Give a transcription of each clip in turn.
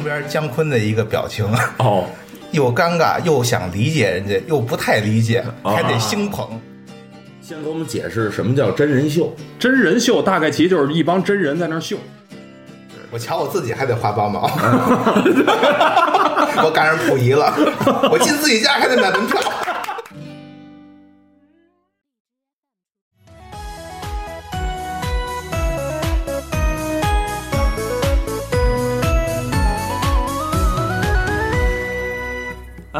旁边姜昆的一个表情，哦，又尴尬又想理解人家，又不太理解，还得兴捧。先给我们解释什么叫真人秀？真人秀大概其就是一帮真人在那儿秀。我瞧我自己还得花八毛，我赶上溥仪了，我进自己家还得买门票。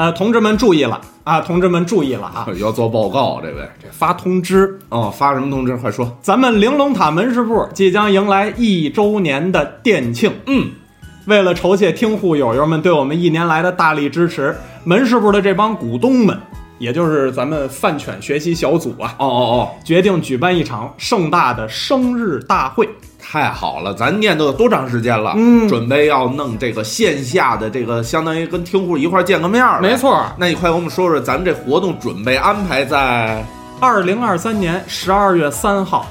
呃，同志们注意了啊！同志们注意了啊！要做报告，这位这发通知哦，发什么通知？快说！咱们玲珑塔门市部即将迎来一周年的店庆。嗯，为了酬谢听户友友们对我们一年来的大力支持，门市部的这帮股东们，也就是咱们饭犬学习小组啊，哦哦哦，决定举办一场盛大的生日大会。太好了，咱念叨多长时间了？嗯准备要弄这个线下的这个，相当于跟听户一块儿见个面儿。没，错，那你快给我们说说，咱们这活动准备安排在二零二三年十二月三号，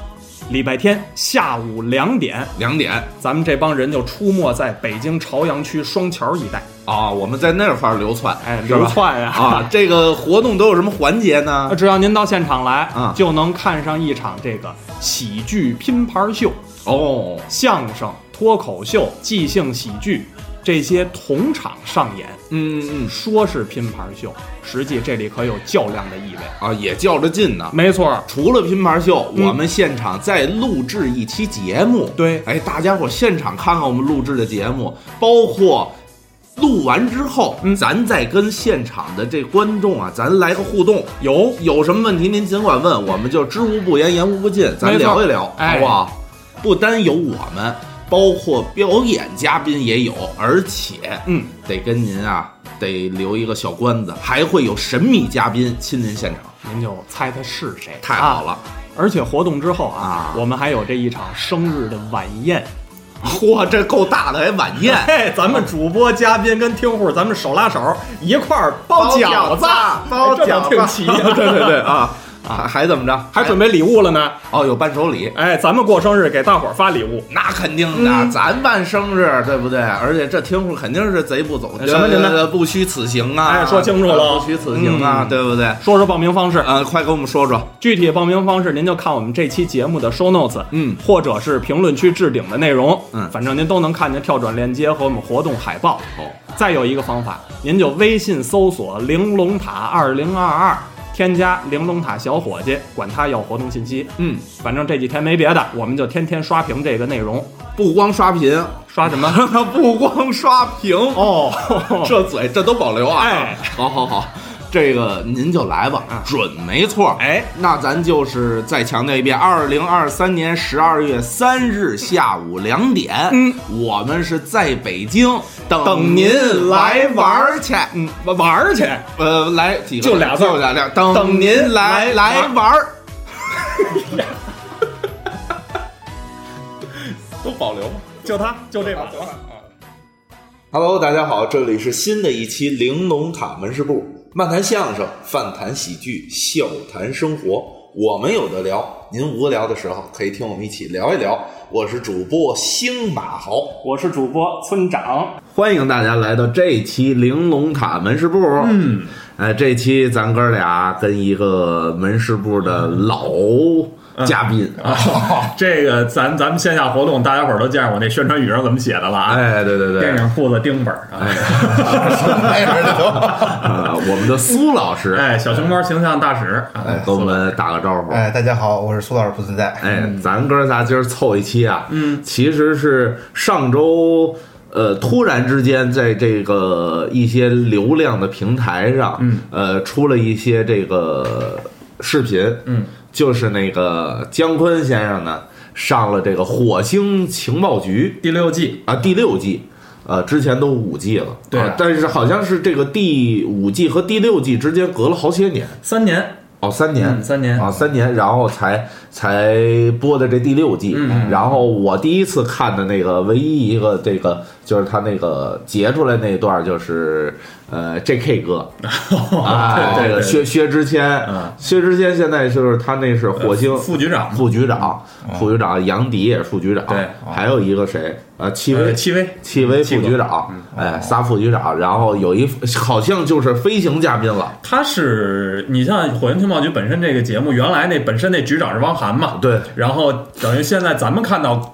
礼拜天下午两点，两点咱们这帮人就出没在北京朝阳区双桥一带。啊？我们在那块儿流窜，哎，流窜呀！啊！这个活动都有什么环节呢呃？只要您到现场来，啊就能看上一场这个喜剧拼盘秀、哦，相声、脱口秀、即兴喜剧这些同场上演。嗯嗯说是拼盘秀，实际这里可有较量的意味。啊，也较着劲呢。没错，除了拼盘秀，嗯我们现场再录制一期节目。对哎，大家伙现场看看我们录制的节目，包括录完之后，嗯咱再跟现场的这观众啊，咱来个互动。有有什么问题您尽管问，我们就知无不言，言无不尽，咱没错聊一聊，哎好不好？不单有我们，包括表演嘉宾也有，而且嗯，得跟您啊得留一个小关子，还会有神秘嘉宾亲临现场，您就猜他是谁。太好了！啊而且活动之后啊，啊我们还有这一场生日的晚宴。嚯，这够大的，还晚宴。嘿，咱们主播、嘉宾跟听户，咱们手拉手一块儿包饺子，包饺子，挺齐对对对啊啊，还怎么着？还准备礼物了呢。哦，有伴手礼。哎，咱们过生日给大伙儿发礼物。那肯定的，嗯咱办生日，对不对？而且这听户肯定是贼不走什么您呢呃不虚此行啊！哎说清楚了呃不虚此行啊，嗯对不对？说说报名方式，啊，快给我们说说。具体报名方式您就看我们这期节目的 show notes，嗯，或者是评论区置顶的内容，嗯反正您都能看见跳转链接和我们活动海报。哦，再有一个方法，您就微信搜索“玲珑塔二零二二”，添加玲珑塔小伙计，管他要活动信息。嗯，反正这几天没别的，我们就天天刷屏这个内容。不光刷屏，刷什么？不光刷屏，哦，这嘴这都保留啊！哎，好好好，这个您就来吧，准没错。哎，那咱就是再强调一遍，二零二三年十二月三日下午两点，嗯，我们是在北京等等您您来来玩儿去。嗯，玩儿去。呃，来几个就俩字儿就俩俩，等等您来来来玩儿。都保留吧，就他，就这把。Hello，大家好，这里是新的一期玲珑塔门市部，漫谈相声，饭谈喜剧，笑谈生活，我们有的聊。您无聊的时候可以听我们一起聊一聊。我是主播星马豪，我是主播村长。欢迎大家来到这一期玲珑塔门市部。嗯，哎，这期咱哥俩跟一个门市部的老嘉宾。啊，这个咱咱们线下活动，大家伙儿都见着我那宣传语上怎么写的了啊？哎，对对对，电影铺子丁本儿啊，哎，这都呃，我们的苏老师，哎，小熊猫形象大使，啊哎，跟我们打个招呼。哎，大家好，我是苏老师不存在。哎，咱哥仨今儿凑一期啊，嗯，其实是上周。呃，突然之间，在这个一些流量的平台上，嗯，呃，出了一些这个视频，嗯，就是那个姜昆先生呢上了这个火星情报局第六季，啊第六季，呃，之前都五季了，对啊。但是好像是这个第五季和第六季之间隔了好些年，三年，哦，三年，嗯三年。啊，三年，然后才才播的这第六季。然后我第一次看的那个唯一一个这个就是他那个截出来那段就是呃 J.K. 哥 啊，这个薛薛之谦嗯，薛之谦现在就是他那是火星副局长副局长，副局长杨迪也是副局长，对还有一个谁？呃，戚薇，呃戚薇戚薇副局长，哎，仨副局长，然后有一好像就是飞行嘉宾了，他是你像火星情报局本身这个节目，原来那本身那局长是汪涵嘛，对然后等于现在咱们看到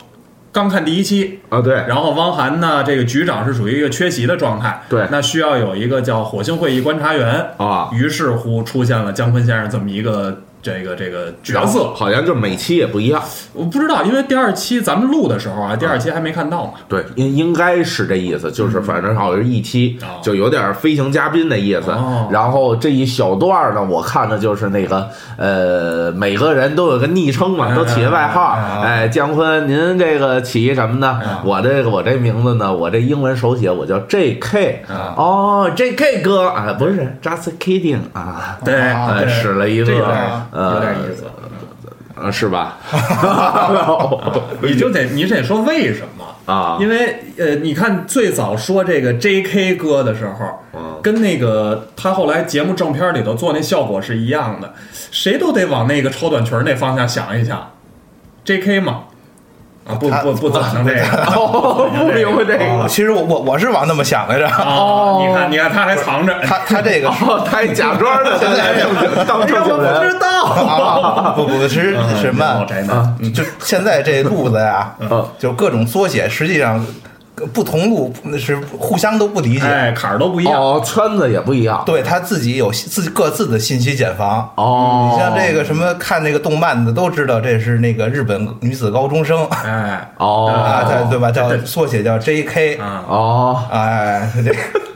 刚看第一期，啊，对，然后汪涵呢这个局长是属于一个缺席的状态，对。那需要有一个叫火星会议观察员啊。于是乎出现了姜昆先生这么一个这个这个角色，好像就每期也不一样，我不知道，因为第二期咱们录的时候啊，第二期还没看到嘛，对，应应该是这意思，就是反正好像是一期哦就有点飞行嘉宾的意思。哦。然后这一小段呢，我看的就是那个呃，每个人都有个昵称嘛，嗯都起个外号。嗯哎，姜昆，您这个起什么呢？我这个我这名字呢，我这英文手写我叫 J.K. 哦，J.K. 哥。啊，不是 Just kidding 啊，对，哎，使了一个这有点呃有点意思。啊，是吧？你就得你得说为什么啊因为呃，你看最早说这个 J.K. 歌的时候，嗯跟那个他后来节目正片里头做那效果是一样的，谁都得往那个超短裙那方向想一想，J.K. 嘛，啊不不不怎么成这个 哦，不明白这个。哦，其实我我我是往那么想来着。哦，你看你看他还藏着，他他这个哦，他还假装的，现在当正经人。啊，不不是什老么，宅男，就现在这路子呀，就各种缩写，实际上不同路是互相都不理解。哎，坎儿都不一样。哦，圈子也不一样。对他自己有自己各自的信息茧房。哦，你像这个什么看那个动漫的都知道，这是那个日本女子高中生哎，哦，啊，对对吧？叫对缩写叫 J.K. 啊，哦，哎，这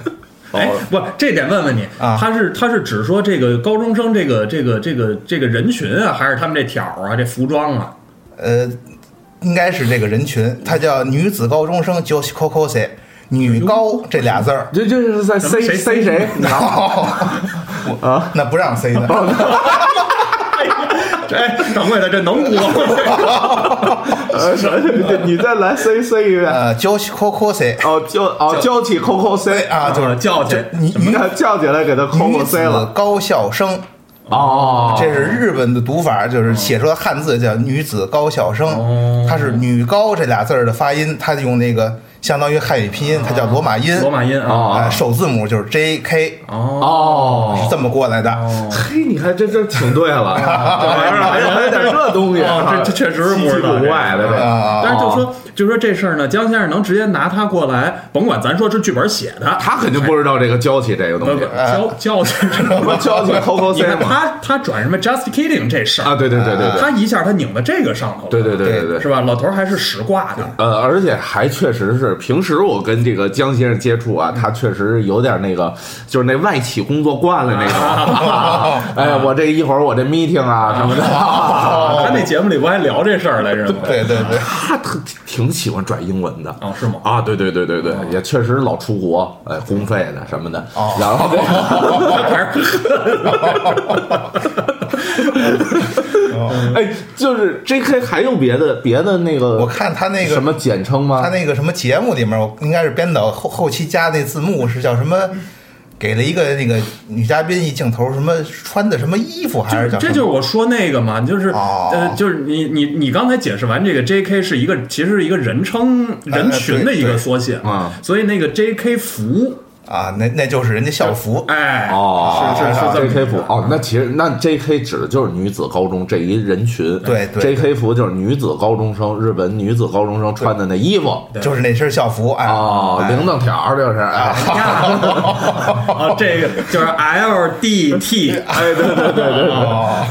哎，不，这点问问你，啊他是他是只说这个高中生这个这个这个这个人群啊，还是他们这条儿啊，这服装啊？呃，应该是这个人群，她叫女子高中生 Joshi Kokose，女高这俩字儿。这这 是在塞谁塞谁？啊，那不让塞的。哎，掌柜的，这能播吗？呃，是你再来塞塞一遍。呃，Joshi Kokose 哦，娇哦叫起扣扣塞啊，就是叫去，女女你看叫起来给他扣扣女子塞了。高校生，哦，这是日本的读法，就是写出来汉字叫女子高校生，它是女高这俩字儿的发音，它用那个相当于汉语拼音，它叫罗马音，罗马音啊，啊，首字母就是 J K，哦，哦，是这么过来的。嘿，你看这这挺对了，这玩意儿还还有点这东西哦，这这确实是不稀奇古怪的但是就说就说这事儿呢，江先生能直接拿他过来，甭管咱说是剧本写的，他肯定不知道这个娇气这个东西。不不，教教去什什么娇气扣扣你看。他他转什么 just kidding 这事儿。啊，对对对对对，他一下他拧到这个上头了，对对对对对。是吧？老头儿还是实挂的，呃，而且还确实是，平时我跟这个江先生接触啊，他确实有点那个，就是那外企工作惯了那种。哎，我这一会儿我这 meeting 啊什么的，他那节目里不还聊这事儿来着吗？对对对，他特挺喜欢拽英文的。哦，是吗？啊，对对对对对，也确实老出国，哎，公费的什么的。哦然后 这个，还 哎，就是 J.K. 还有别的别的那个，我看他那个什么简称吗？他那个什么节目里面，我应该是编导后后期加那字幕是叫什么？给了一个那个女嘉宾一镜头，什么穿的什么衣服还是叫？这就是我说那个嘛，就是、哦呃，就是你你你刚才解释完这个 J.K. 是一个其实是一个人称人群的一个缩写啊所以那个 J.K. 服，啊，那那就是人家校服。哎，哦，是是是 J.K. 服哦，那其实那 J.K. 指的就是女子高中这一人群，对对 J.K. 服就是女子高中生，日本女子高中生穿的那衣服。就是那身校服，哎，哦，哎铃铛条儿就是，哎，啊，这个就是 L.D.T. 哎，对对对对对，哦，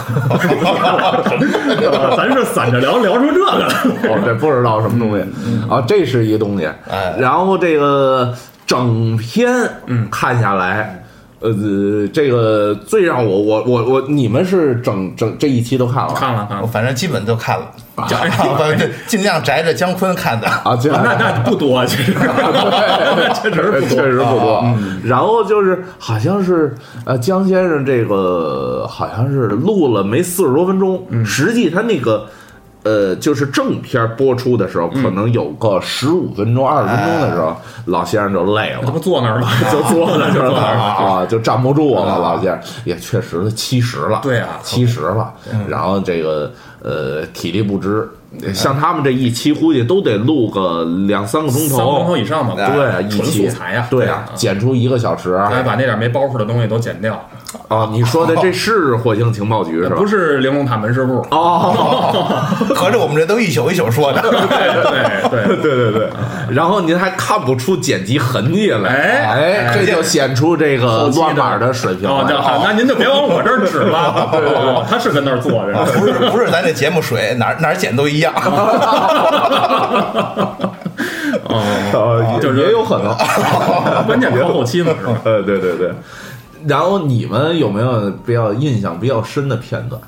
咱是散着聊聊出这个来。哦，这不知道什么东西啊，这是一个东西。哎然后这个整篇嗯看下来，呃，这个最让我我我我，你们是整整这一期都看了看了看了，我反正基本都看了，这啊对 尽量宅着姜昆看的。啊？这那那不多，其实 确实不确多。实不多。然后就是好像是呃，姜先生这个好像是录了没四十多分钟，实际他那个。呃，就是正片播出的时候，可能有个十五分钟、二十分钟的时候，老先生就累了他，不坐那儿了，就坐那就坐那儿了。啊，就站不住了。老先生也确实七十了，对啊七十了。然后这个呃，体力不支，像他们这一期估计都得录个两三个钟头三个钟头头。以上吧，对纯期素材呀，对啊，剪出一个小时还把那点没包袱的东西都剪掉。啊！你说的这是火星情报局是吧？不是玲珑塔门市部，哦，合着我们这都一宿一宿说的。对对对，对对对，然后您还看不出剪辑痕迹来，哎哎，这就显出这个乱码的水平哦，来这好，那您就别往我这儿指了。对对对，他是跟那儿坐着呢。不是不是咱这节目水哪儿哪儿剪都一样，哦，呃，就是也有可能。关键靠后期嘛，是吧？呃，对对对。然后你们有没有比较印象比较深的片段？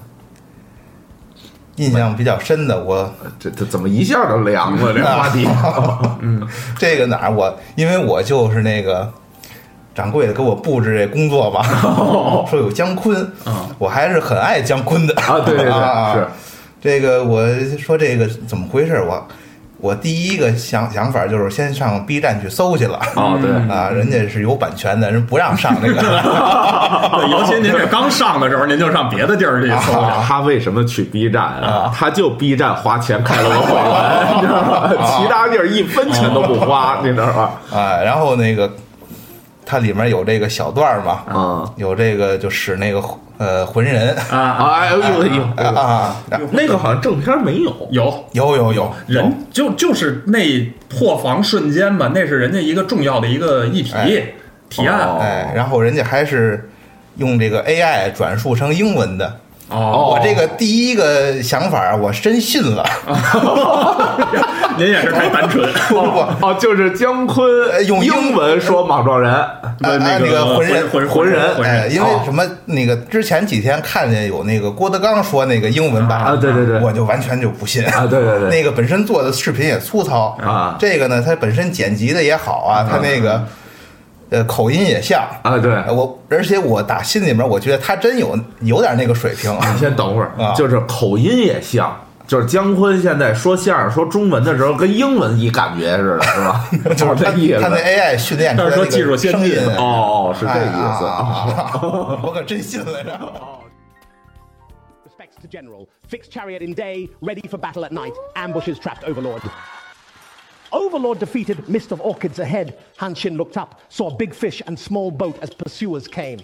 印象比较深的我这这怎么一下就凉了？这 话题，嗯这个哪儿我因为我就是那个掌柜的给我布置这工作吧，说有姜昆，我还是很爱姜昆的啊对对对啊是这个我说这个怎么回事？我我第一个想想法就是先上 B 站去搜去了啊对啊，人家是有版权的，人不让上那个。对，尤其您这刚上的时候，您就上别的地儿去搜去。他为什么去 B 站啊？他就 B 站花钱开了个会员，你知道吗？其他地儿一分钱都不花，你知道吗？啊，然后那个它里面有这个小段儿嘛，啊有这个就使那个呃魂人啊啊，哎呦哎呦，啊，那个好像正片没有。有有有有人就就是那破防瞬间嘛，那是人家一个重要的一个议题哎提案。哦哎，然后人家还是用这个 AI 转述成英文的。哦，我这个第一个想法，我真信了。您也是太单纯。不不哦，就是姜昆呃用英英文说莽撞人，哎哎那个 浑人。浑浑人。浑哎，因为什么？那个之前几天看见有那个郭德纲说那个英文版啊对对对。我就完全就不信。啊对对对。那个本身做的视频也粗糙。啊。这个呢，它本身剪辑的也好啊，它那个呃口音也像啊对我而且我打心里面我觉得他真有有点那个水平，啊你先等会儿啊，就是口音也像。就是姜昆现在说相声说中文的时候，跟英文一感觉似的，是吧？就是他这意思。他那 AI 训练出是说那个技术先进声音哦，是这哎意思 我可真信了这。Respects to General. Fixed chariot in day, ready for battle at night. Ambushes trapped Overlord. Overlord defeated, mist of orchids ahead. Hanshin looked up, saw big fish and small boat as pursuers came.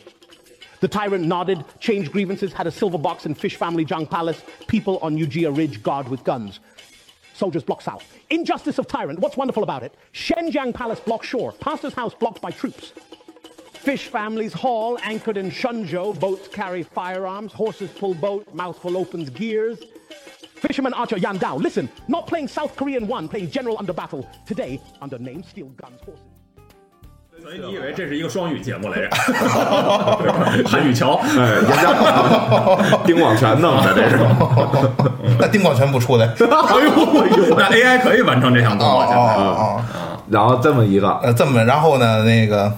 The tyrant nodded, changed grievances, had a silver box in Fish Family Jung Palace. People on Ujia Ridge guard with guns. Soldiers block south. Injustice of tyrant. What's wonderful about it? Shenjiang Palace block shore. Pastor's house blocked by troops. Fish families haul anchored in Shunzhou. Boats carry firearms. Horses pull boat. Mouthful opens gears. Fisherman Archer Yan Dao. Listen, not playing South Korean one, playing general under battle. Today, under name steel guns, horses. 所以你以为这是一个双语节目来着？韩语桥，哎，人家丁广全弄的，这是。那丁广全不出来。哎呦，那 AI 可以完成这项工哦作，现在。哦哦，然后这么一个，呃，这么然后呢，那个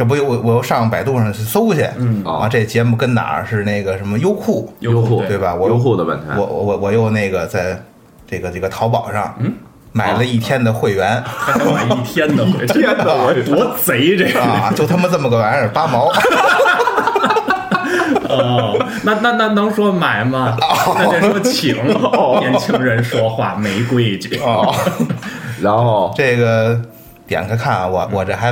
这不又我我又上百度上去搜去，嗯啊，这节目跟哪儿是那个什么优酷，优酷对吧？我优酷的问题我我我我又那个在这个这个淘宝上，嗯，买了一天的会员还买一天的回，天哪我多贼这个！啊，就他妈这么个玩意儿，八毛。哦，那那那能说买吗？那得说请。年轻人说话没规矩。哦，然后这个点开看啊，我我这还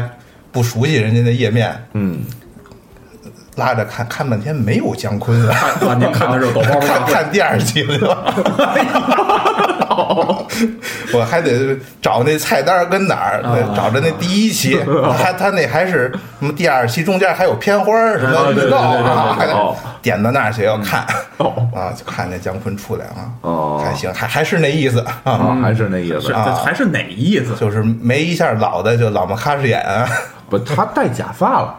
不熟悉人家的页面，嗯，拉着看看半天没有姜昆啊，啊，您看的是抖包看看第二集了。我还得找那菜单跟哪儿，找着那第一期，他他那还是什么第二期中间还有片花儿什么啊对预告点到那儿去要看。哦。啊，就看那姜昆出来啊，哦。还行，还还是那意思。啊，啊，还是那意思。啊，还是哪意思？就是没一下老的就老么喀什眼啊，不，他戴假发了，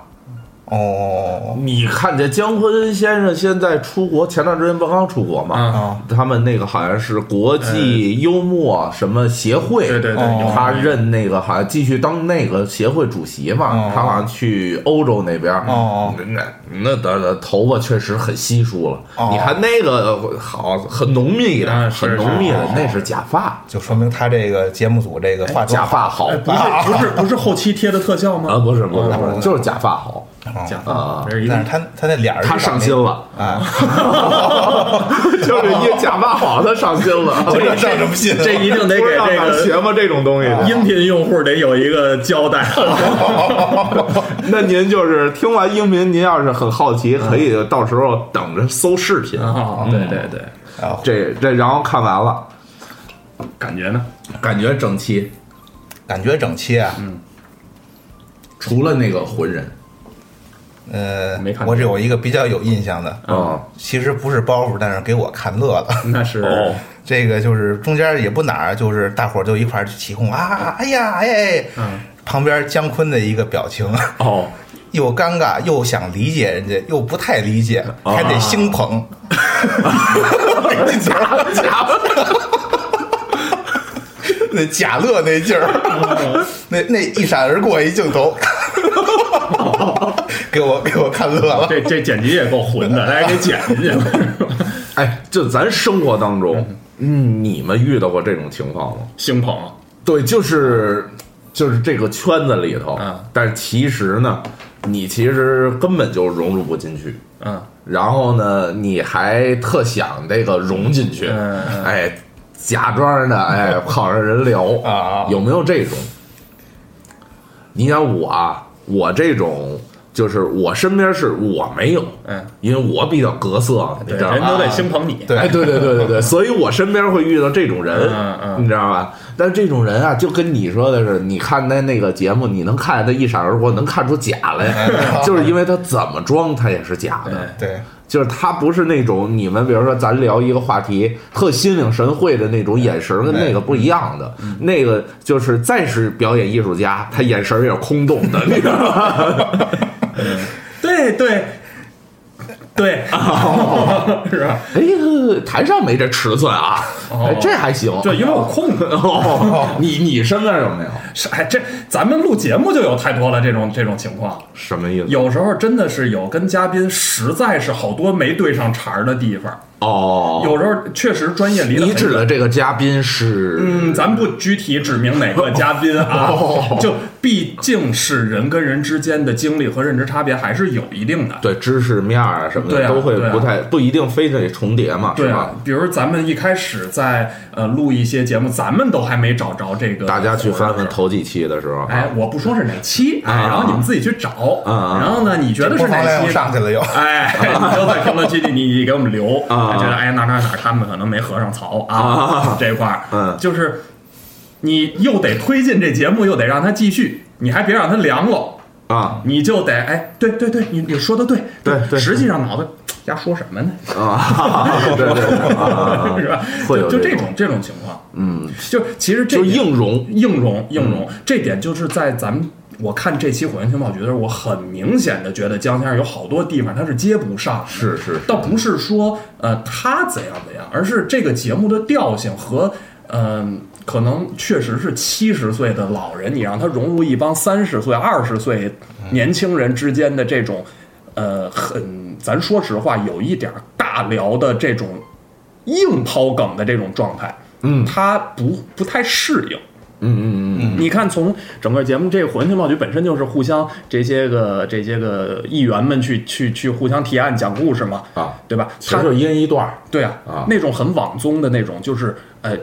哦，你看这姜昆先生现在出国，前段时间不刚出国吗？啊他们那个好像是国际幽默什么协会，对对对他任那个好像继续当那个协会主席嘛，哦。他好像去欧洲那边，哦。那那的的头发确实很稀疏了。哦。你看那个好很浓密的，很浓密的，那是假发，就说明他这个节目组这个化妆假发好。哎，不是不是不是后期贴的特效吗？啊，不是不是不哦是，就是假发好。假啊发，这是一个但是他他那脸儿他 上心了，啊，就是一假发好，他上心了。这上什么心啊？这一定得给这个咱学吗？这种东西，音频用户得有一个交代。那您就是听完音频，您要是很好奇，可以到时候等着搜视频。啊，对对对，啊这这，然后看完了，感觉呢？感觉整齐，感觉整齐啊。嗯除了那个浑人，呃没看，我这有一个比较有印象的，啊，其实不是包袱，但是给我看乐了。那是哦这个就是中间也不哪儿，就是大伙儿就一块儿起哄啊，哎呀，哎，嗯旁边姜昆的一个表情，哦，又尴尬又想理解人家，又不太理解，还得兴捧。假假那贾乐那劲儿，那那一闪而过一镜头，给我给我看乐了。这这剪辑也够混的，大家给剪进去了。哎，就咱生活当中，嗯，你们遇到过这种情况吗？星捧，对，就是就是这个圈子里头，嗯但是其实呢，你其实根本就融入不进去。嗯，然后呢，你还特想这个融进去，嗯嗯哎，假装的，哎，跑上人聊啊有没有这种？你想我啊，我这种就是我身边是我没有，嗯，因为我比较格色，你对，知道吧？人都得心捧你。对哎，对对对对对，所以我身边会遇到这种人，嗯嗯你知道吧？但是这种人啊，就跟你说的是，你看那那个节目，你能看见他一闪而过，能看出假来，就是因为他怎么装，他也是假的。对，就是他不是那种你们比如说咱聊一个话题特心领神会的那种眼神，跟那个不一样的。那个就是再是表演艺术家，他眼神也是空洞的，你知道吗？对对对，是吧？哎呀，台上没这尺寸啊，哎，这还行。对，因为我空的。哦，你你身边有没有？是哎，这咱们录节目就有太多了这种这种情况。什么意思？有时候真的是有跟嘉宾实在是好多没对上茬儿的地方，哦，有时候确实专业离得你指的这个嘉宾是？嗯，咱不具体指明哪个 嘉宾啊，哦就毕竟是人跟人之间的经历和认知差别还是有一定的。对知识面啊什么的、都会对啊不太、不一定非得重叠嘛，对吧？，比如咱们一开始在呃录一些节目，咱们都还没找着这个，大家去翻翻。头几期的时候，哎，我不说是哪期，哎，啊然后你们自己去找，啊然后呢，你觉得是哪期上去了又。哎，你就在评论区里你你给我们留，啊觉得哎哪哪哪他们可能没合上槽啊啊这块儿，嗯就是你又得推进这节目，又得让它继续，你还别让它凉了。啊你就得哎，对对对，你你说的对对对实际上脑子瞎说什么呢？啊，对对对啊，是吧？就就这种这种情况，嗯，就其实这就硬融，硬融硬融，这点就是在咱们我看这期《火焰情报局》的时候，我很明显的觉得江先生有好多地方他是接不上是是倒不是说呃他怎样怎样，而是这个节目的调性和嗯、可能确实是七十岁的老人，你让他融入一帮三十岁、二十岁年轻人之间的这种呃很，咱说实话，有一点大聊的这种硬抛梗的这种状态，嗯他不不太适应。嗯嗯嗯你看，从整个节目，这个《火星情报局》本身就是互相这些个这些个议员们去去去互相提案讲故事嘛，啊，对吧？他就一人一段儿。对啊，啊。那种很网综的那种，就是呃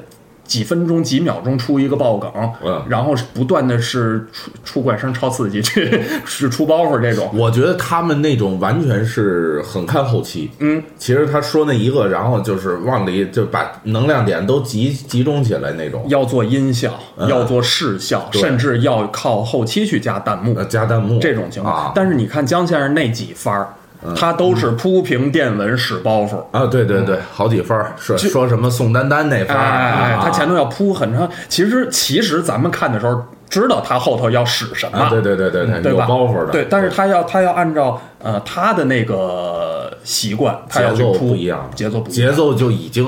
几分钟几秒钟出一个爆梗，嗯。然后是不断的是出出怪声、超刺激去 是出包袱这种，我觉得他们那种完全是很看后期。嗯，其实他说那一个，然后就是往里就把能量点都集集中起来那种，要做音效，要做视效，甚至要靠后期去加弹幕。呃，加弹幕。这种情况。啊。但是你看姜先生那几番儿，他都是铺平电文使包袱。啊，对对对，好几分儿说说什么宋丹丹那番儿哎他前头要铺很长。其实其实咱们看的时候，知道他后头要使什么，啊，对对对对对，有？包袱的，对，但是他要他要按照呃他的那个习惯，他要节奏不一样，节奏不一样，节奏就已经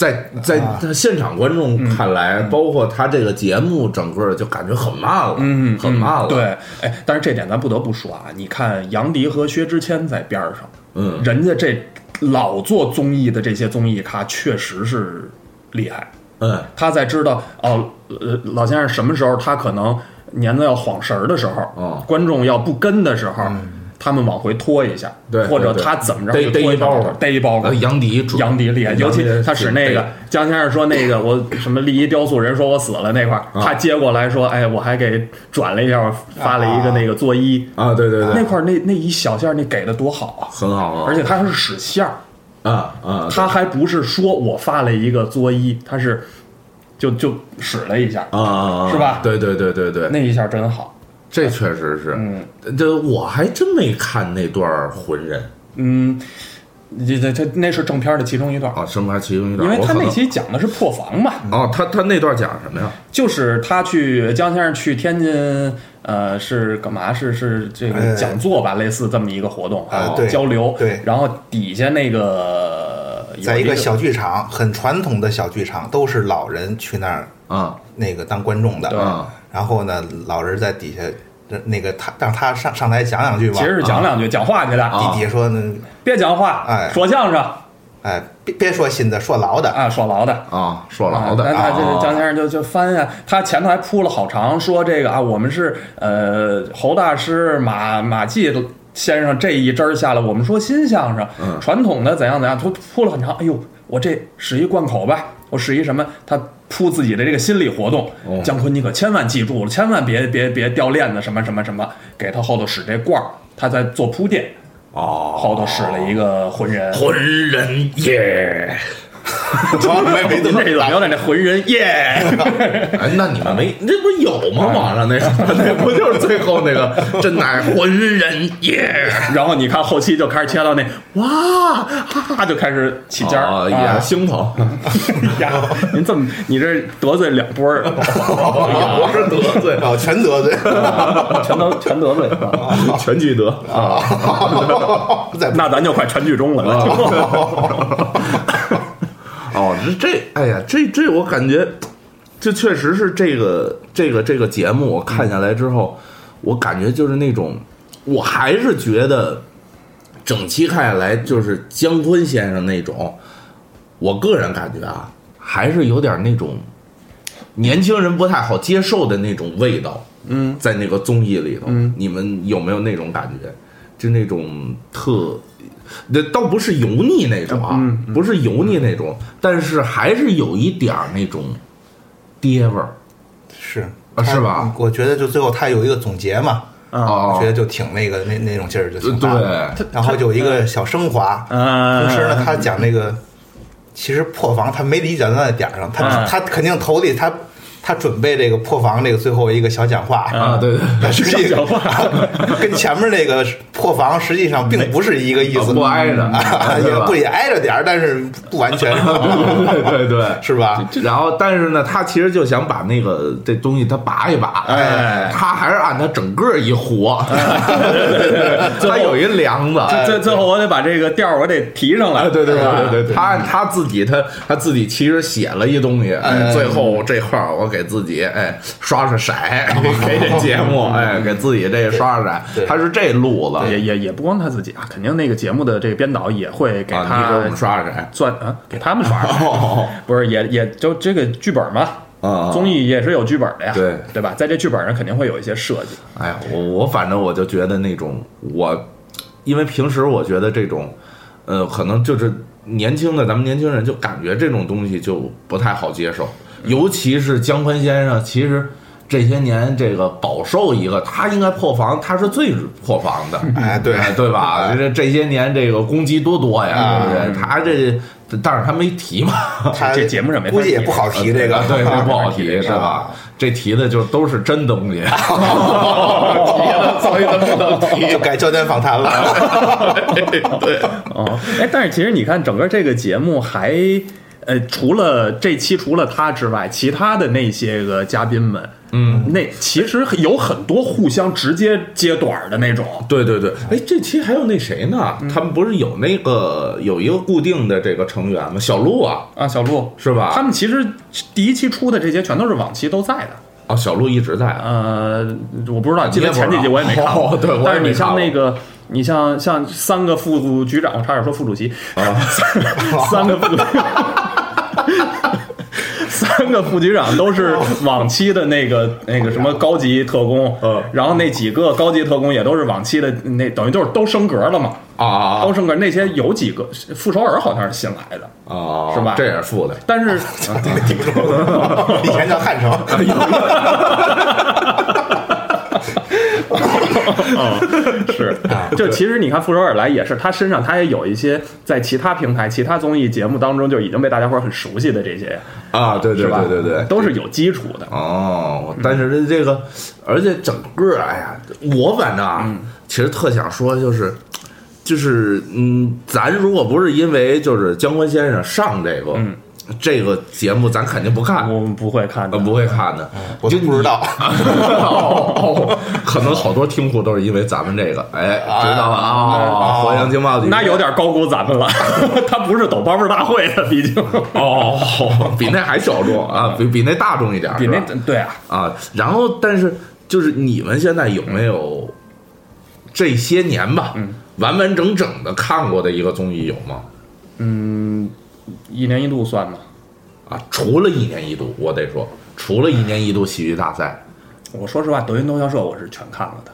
在在现场观众看来，包括他这个节目整个就感觉很慢了，嗯，很慢了，，对，哎，但是这点咱不得不说啊，你看杨迪和薛之谦在边上，嗯。人家这老做综艺的这些综艺咖确实是厉害，嗯。他在知道哦，呃，老先生什么时候他可能年子要晃神儿的时候，哦。观众要不跟的时候，他们往回拖一下，对或者他怎么着逮就拖一包袱逮一包袱杨迪杨迪厉害，尤其他使那个江先生说那个我什么立一雕塑人说我死了那块儿，啊。他接过来说，哎，我还给转了一下，发了一个那个作揖，啊，对对对，那块儿那那一小线儿那给的多好啊，很好啊，而且他还是使线儿，啊啊，他还不是说我发了一个作揖，他是就就使了一下，啊啊啊，是吧？对对对对对，那一下真好。这确实是，嗯这我还真没看那段浑人嗯，这这这那是正片的其中一段，啊，什么还其中一段，因为他那期讲的是破防嘛，哦，他他那段讲什么呀？就是他去江先生去天津，呃，是干嘛？是是这个呃讲座吧，类似这么一个活动啊对交流。对然后底下那个有在一个个小剧场，很传统的小剧场，都是老人去那儿啊那个当观众的。啊然后呢，老人在底下，那那个他让他上上台讲两句吧。其实是讲两句，讲话去了，啊底下说呢，别讲话，哎说相声哎，别别说新的，说老的。啊，说老的。啊，说老的啊，那他这啊个江先生就就翻呀，他前头还铺了好长，说这个啊，我们是呃侯大师、马马季先生这一支儿下来，我们说新相声，嗯传统的怎样怎样，他铺了很长。哎呦，我这使一贯口吧，我使一什么？他铺自己的这个心理活动。哦姜昆，你可千万记住了，千万别别别掉链子，什么什么什么，给他后头使这罐儿，他在做铺垫，哦，后头使了一个浑人。浑人耶！没没您这怎么有点那浑人耶？哎，那你们没这不是有吗？网上那个那 不就是最后那个真乃浑人耶？然后你看后期就开始切到那哇哈哈就开始起尖儿啊，啊也兴头，呀！您这么你这得罪两波儿，也不是得罪，啊，全得罪。全都全得罪啊！全聚德啊。那咱就快全剧终了。哦，这这，哎呀，这这我感觉，这确实是这个这个这个节目，我看下来之后，我感觉就是那种，我还是觉得整期看下来，就是姜昆先生那种，我个人感觉啊，还是有点那种年轻人不太好接受的那种味道。嗯，在那个综艺里头，嗯你们有没有那种感觉？就那种特，那倒不是油腻那种啊，嗯不是油腻那种，但是还是有一点儿那种爹味儿。是啊是吧？我觉得就最后他有一个总结嘛，啊，哦我觉得就挺那个那那种劲儿就挺大的。对，然后就有一个小升华，嗯，同时呢，他讲那个其实破防他没理解到那点儿上，他嗯他肯定头里他他准备这个破防这个最后一个小讲话。啊，对对但实际小讲话。跟前面那个破防实际上并不是一个意思，不挨着。啊也不也挨着点儿，但是不完全。对 对对。是吧？然后，但是呢，他其实就想把那个这东西他拔一拔，哎。他还是按他整个一活，他有一梁子，最最后我得把这个调我得提上来，哎，对对对对对，他他自己他他自己其实写了一东西，哎，最后这块儿我给自己哎刷刷色，给这节目 哎给自己这刷刷色，他是这路子。也也也不光他自己啊，肯定那个节目的这个编导也会给啊，他刷刷。色钻啊，给他们刷哦不是也也就这个剧本嘛，啊，综艺也是有剧本的呀，对。对吧？在这剧本上肯定会有一些设计，哎呀，我我反正我就觉得那种我，因为平时我觉得这种，呃，可能就是年轻的咱们年轻人就感觉这种东西就不太好接受，尤其是姜昆先生，其实这些年这个饱受一个，他应该破防，他是最破防的，哎，对哎对吧？这这些年这个攻击多多呀，对不对？他这，但是他没提嘛，他这节目上没估计也不好提这个，啊对，这不好提 是吧？这提的就都是真东西，所以不能提，就改焦点访谈了。对，哦，哎，但是其实你看，整个这个节目还，呃，除了这期除了他之外，其他的那些个嘉宾们嗯，那其实有很多互相直接接短儿的那种。对对对，哎，这期还有那谁呢？他们不是有那个有一个固定的这个成员吗？小鹿啊，啊，小鹿是吧他们其实第一期出的这些全都是往期都在的。哦，小鹿一直在啊。呃，我不知道，记得前几集我也没看过。哦对但是你像那个，你像像三个副局长，我差点说副主席，啊 三个副。三个副局长都是往期的那个那个什么高级特工，嗯然后那几个高级特工也都是往期的那等于就是都升格了嘛，啊啊都升格。那些有几个傅首尔好像是新来的，啊！是吧这也是副的。但是 以前叫汉城，是，就其实你看傅首尔来也是，他身上他也有一些在其他平台、其他综艺节目当中就已经被大家伙很熟悉的这些，啊，对对吧？对对对，都是有基础的。哦，但是这个，而且整个，哎呀，我反正啊，其实特想说，就是，就是，嗯，咱如果不是因为就是姜昆先生上这个，这个节目，咱肯定不看，我们不会看的，呃，不会看的，我就不知道。哦，可能好多听户都是因为咱们这个，哎，知道了啊，火阳情报局。那有点高估咱们了。他不是抖包袱大会的，毕竟。哦，比那还小众啊，比比那大众一点，比那对啊，啊，然后但是就是你们现在有没有这些年吧，嗯。完完整整的看过的一个综艺有吗？一年一度算吗？啊，除了一年一度，我得说，除了一年一度喜剧大赛，我说实话，德云逗笑社我是全看了的。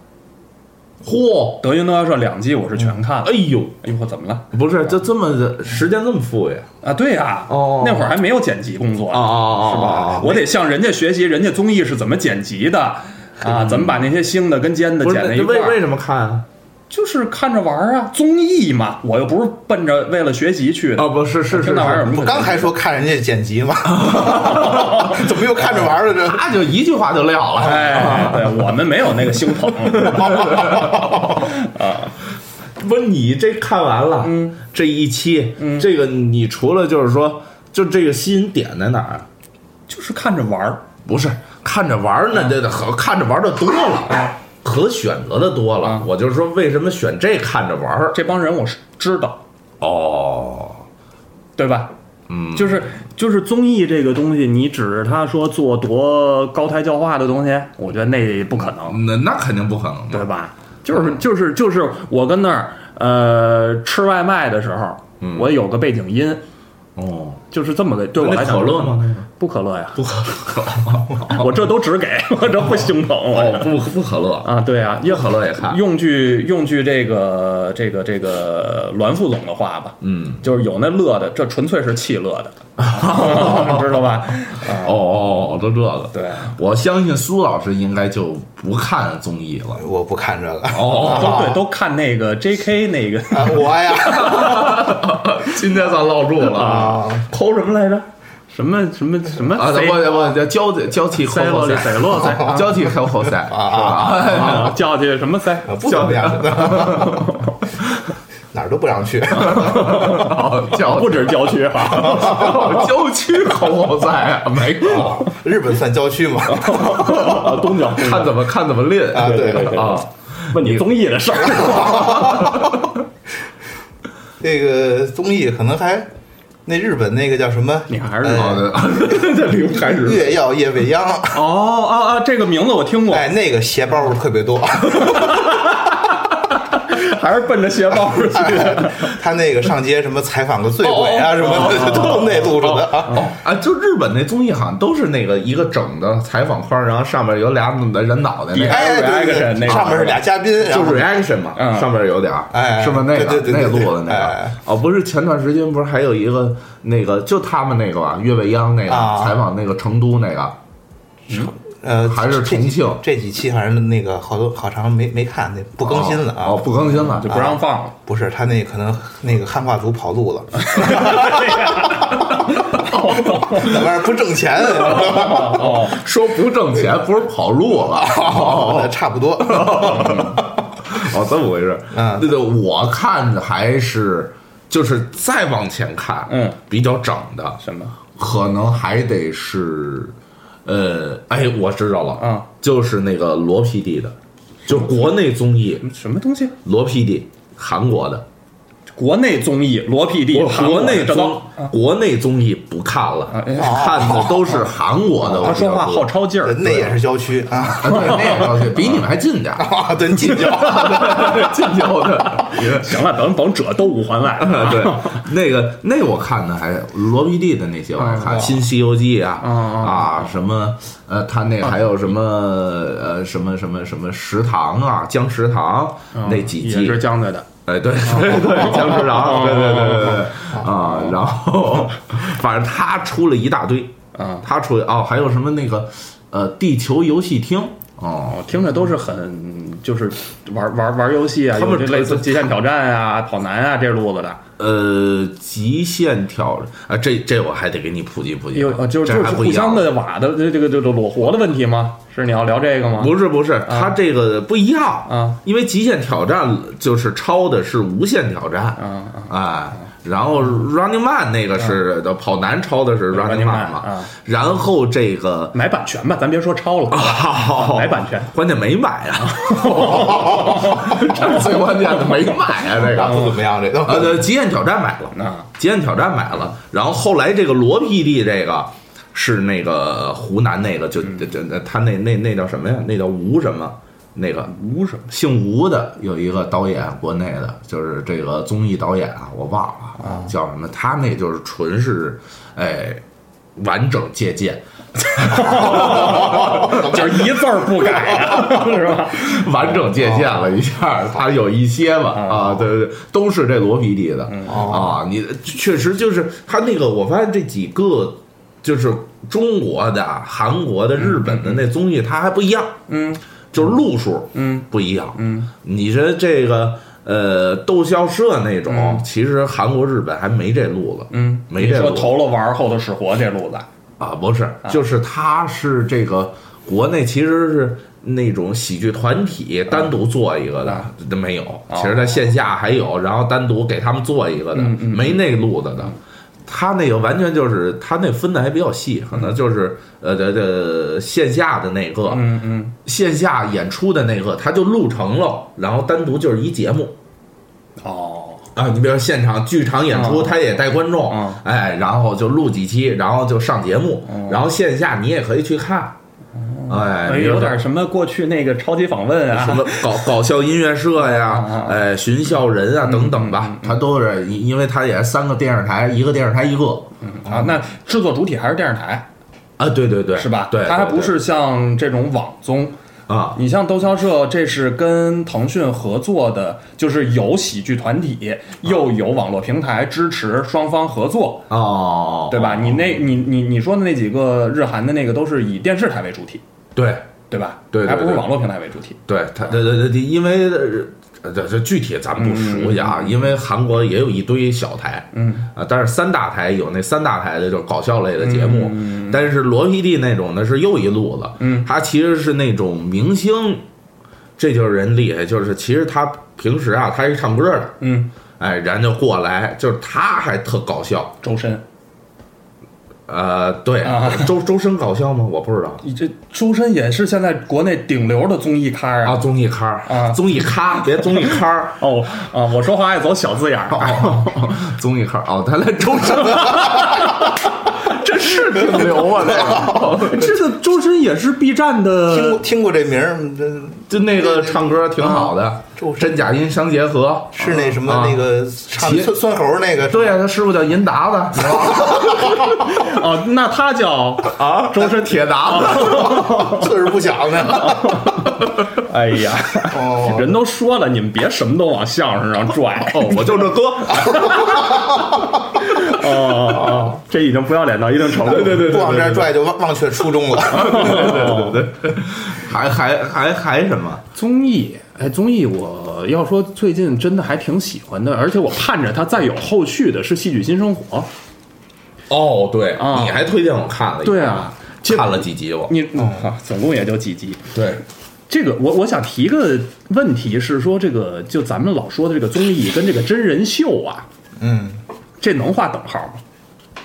嚯，德云逗笑社两季我是全看了。哎呦，哎呦，怎么了？不是，这这么的时间这么富裕啊，对呀、哦那会儿还没有剪辑工作呢啊啊啊是吧？啊！我得向人家学习，人家综艺是怎么剪辑的啊？怎么把那些腥的跟尖的剪在一块为为什么看啊？就是看着玩儿啊，综艺嘛，我又不是奔着为了学习去的。啊，不是是是那玩意儿我刚还说看人家剪辑嘛，怎么又看着玩儿了？这他就一句话就撂了。哎，对我们没有那个心疼。不是你这看完了，嗯，这一期，嗯，这个你除了就是说，就这个吸引点在哪儿啊？就是看着玩儿，不是看着玩儿呢，这和看着玩儿的多了，可选择的多了。我就说为什么选这看着玩儿？这帮人我是知道，哦，对吧？嗯，就是就是综艺这个东西，你指着他说做多高台教化的东西，我觉得那不可能，那那肯定不可能的。对吧？就是就是就是我跟那儿呃吃外卖的时候，我有个背景音，哦，就是这么个对我那来讲可乐吗？那个？不可乐呀，不可乐，我这都只给 我这不心疼。哦，不不可乐，啊，对啊，不可乐也看。用句用句这个这个这个栾副总的话吧，嗯，就是有那乐的，这纯粹是气乐的，知道吧？哦哦哦，都这个。对，我相信苏老师应该就不看综艺了。我不看这个哦，都 对，都看那个 J.K. 那个啊，我呀 今天算落住了啊，抠什么来着？什么什么什么啊！塞我我叫交交替塞洛里塞落塞 交替口口塞啊是吧？啊，叫去什么塞？不怎么样，哪儿都不让去。哦郊不止郊区哈，郊区口口在啊，没有，日本算郊区吗？啊 东郊看怎么看怎么练啊对对对啊！问你综艺的事儿。那个综艺可能还那日本那个叫什么？你看还是呃好的，这零开始月耀夜未央，哦啊啊，这个名字我听过，哎，那个鞋包特别多。还是奔着鞋包去。的。他那个上街什么采访个醉鬼啊什么的，都那路数的。啊。啊，就日本那综艺好像都是那个一个整的采访框，然后上面有俩人脑袋 reaction 那，个上面是俩嘉宾，就是 reaction 嘛，嗯。上面有点儿，哎是吧？那个那个路子那个。哎，哦，不是前段时间不是还有一个那个就他们那个吧，岳未央那个啊。采访那个成都那个，呃还是重庆这几期，反正那个好多好长没没看，那不更新了啊。哦，不更新了就不让放了。不是他那可能那个汉化组跑路了，那玩意儿不挣钱，哦，说不挣钱，不是跑路了。哦，差不多。哦，这么回事。嗯对对，我看的还是就是再往前看，嗯，比较整的，什么？可能还得是呃，哎，我知道了，啊，就是那个罗 PD 的，就国内综艺。什么东西？罗 PD，韩国的，国内综艺罗 PD，国内综的这都国内综艺不看了，看的都是韩国的。他说话好超，抄劲儿，那也是郊区啊。啊对，那也郊区，比你们还近点儿，啊，对，近郊。近郊的。行了，甭甭扯，都五环外。对，那个那我看的还罗 PD 的那些我还看，新西游记》啊啊什么呃，他那还有什么呃什么什么什么食堂啊，姜食堂那几季也是，江家的，哎对对对，姜食堂，对对对对对啊，然后反正他出了一大堆啊，他出哦还有什么那个呃地球游戏厅哦。听着都是很就是玩玩玩游戏啊，他们有这类似极限挑战啊、跑男啊这路子的。呃，极限挑啊，这这我还得给你普及普及有，啊就是这就是互还不一样。相的瓦的这这个这个裸活的问题吗？是你要聊这个吗？不是不是，它这个不一样啊，因为极限挑战就是超的是无限挑战啊啊。哎，然后 Running Man 那个是的，跑男抄的是 Running Man 嘛啊，然后这个买版权吧，咱别说抄了，好 买版权。关键没买啊，这是最关键的，没买啊，这个。不怎么样，这个呃，对极限挑战买了，啊极限挑战买了，然后后来这个罗 PD 这个是那个湖南那个，就就就他那那那叫什么呀？那叫吴什么？那个吴什么？姓吴的有一个导演，国内的，就是这个综艺导演啊，我忘了、叫什么，他那就是纯是，哎，完整借鉴，就是一字儿不改啊，是吧？完整借鉴了一下，他有一些吧，啊，对对对，都是这罗 PD 的。啊，你确实就是他那个，我发现这几个就是中国的、韩国的、日本的那综艺，他还不一样，嗯就是路数，嗯。不一样，嗯，你说这个呃逗笑社那种，其实韩国、日本还没这路子，嗯，没这路子说投了玩儿后头使活这路子，啊，不是，就是他是这个国内其实是那种喜剧团体单独做一个的，都没有。其实在线下还有，然后单独给他们做一个的，没那路子的。他那个完全就是他那分的还比较细，可能就是呃的的线下的那个，嗯嗯，线下演出的那个，他就录成了，然后单独就是一节目。哦，啊，你比如说现场剧场演出，嗯他也带观众，嗯哎，然后就录几期，然后就上节目，然后线下你也可以去看，哎，有点什么过去那个超级访问啊，什么 搞搞笑音乐社啊呀啊，哎，寻笑人啊等等嗯吧，它都是因因为它也是三个电视台，一个电视台一个啊，那制作主体还是电视台啊，对对对，是吧？对，它还不是像这种网综。啊，你像逗笑社，这是跟腾讯合作的，就是有喜剧团体，又有网络平台支持，双方合作，哦，对吧？你那，你你你说的那几个日韩的那个，都是以电视台为主体，对对吧？对对对还不是网络平台为主体。对，它对对对，因为呃这这具体咱们不熟悉啊，因为韩国也有一堆小台，嗯啊，但是三大台有那三大台的就是搞笑类的节目，但是罗 PD 那种呢是又一路子，嗯，他其实是那种明星，这就是人厉害，就是其实他平时啊他是唱歌的，嗯，哎，人就过来，就是他还特搞笑，周深，呃，对，啊周周深搞笑吗？我不知道。你这周深也是现在国内顶流的综艺咖啊，啊。综艺咖啊 综艺咖，别综艺咖 哦啊，我说话爱走小字眼儿。哦，综艺咖哦，他来周深，这是挺牛啊，这个，这个周深也是 B 站听过的，听过这名儿，这就那个唱歌挺好的，真假音相结合，是那什么啊。那个唱骑酸酸猴那个，对呀，他师傅叫银达子，哦，那他叫啊，周深铁达子，岁数不小呢。哎呀，哦。人都说了，你们别什么都往相声上拽。哦，我就这歌，哦哦，这已经不要脸到一定程度。对对对不往这儿拽就忘忘却初衷了。对对对，还还还还什么？综艺，哎，综艺我要说最近真的还挺喜欢的，而且我盼着它再有后续的是《戏剧新生活》。哦，对，啊你还推荐我看了，对啊，看了几集我，你啊，总共也就几集。对，这个我我想提个问题是说，这个就咱们老说的这个综艺跟这个真人秀啊，嗯，这能画等号吗？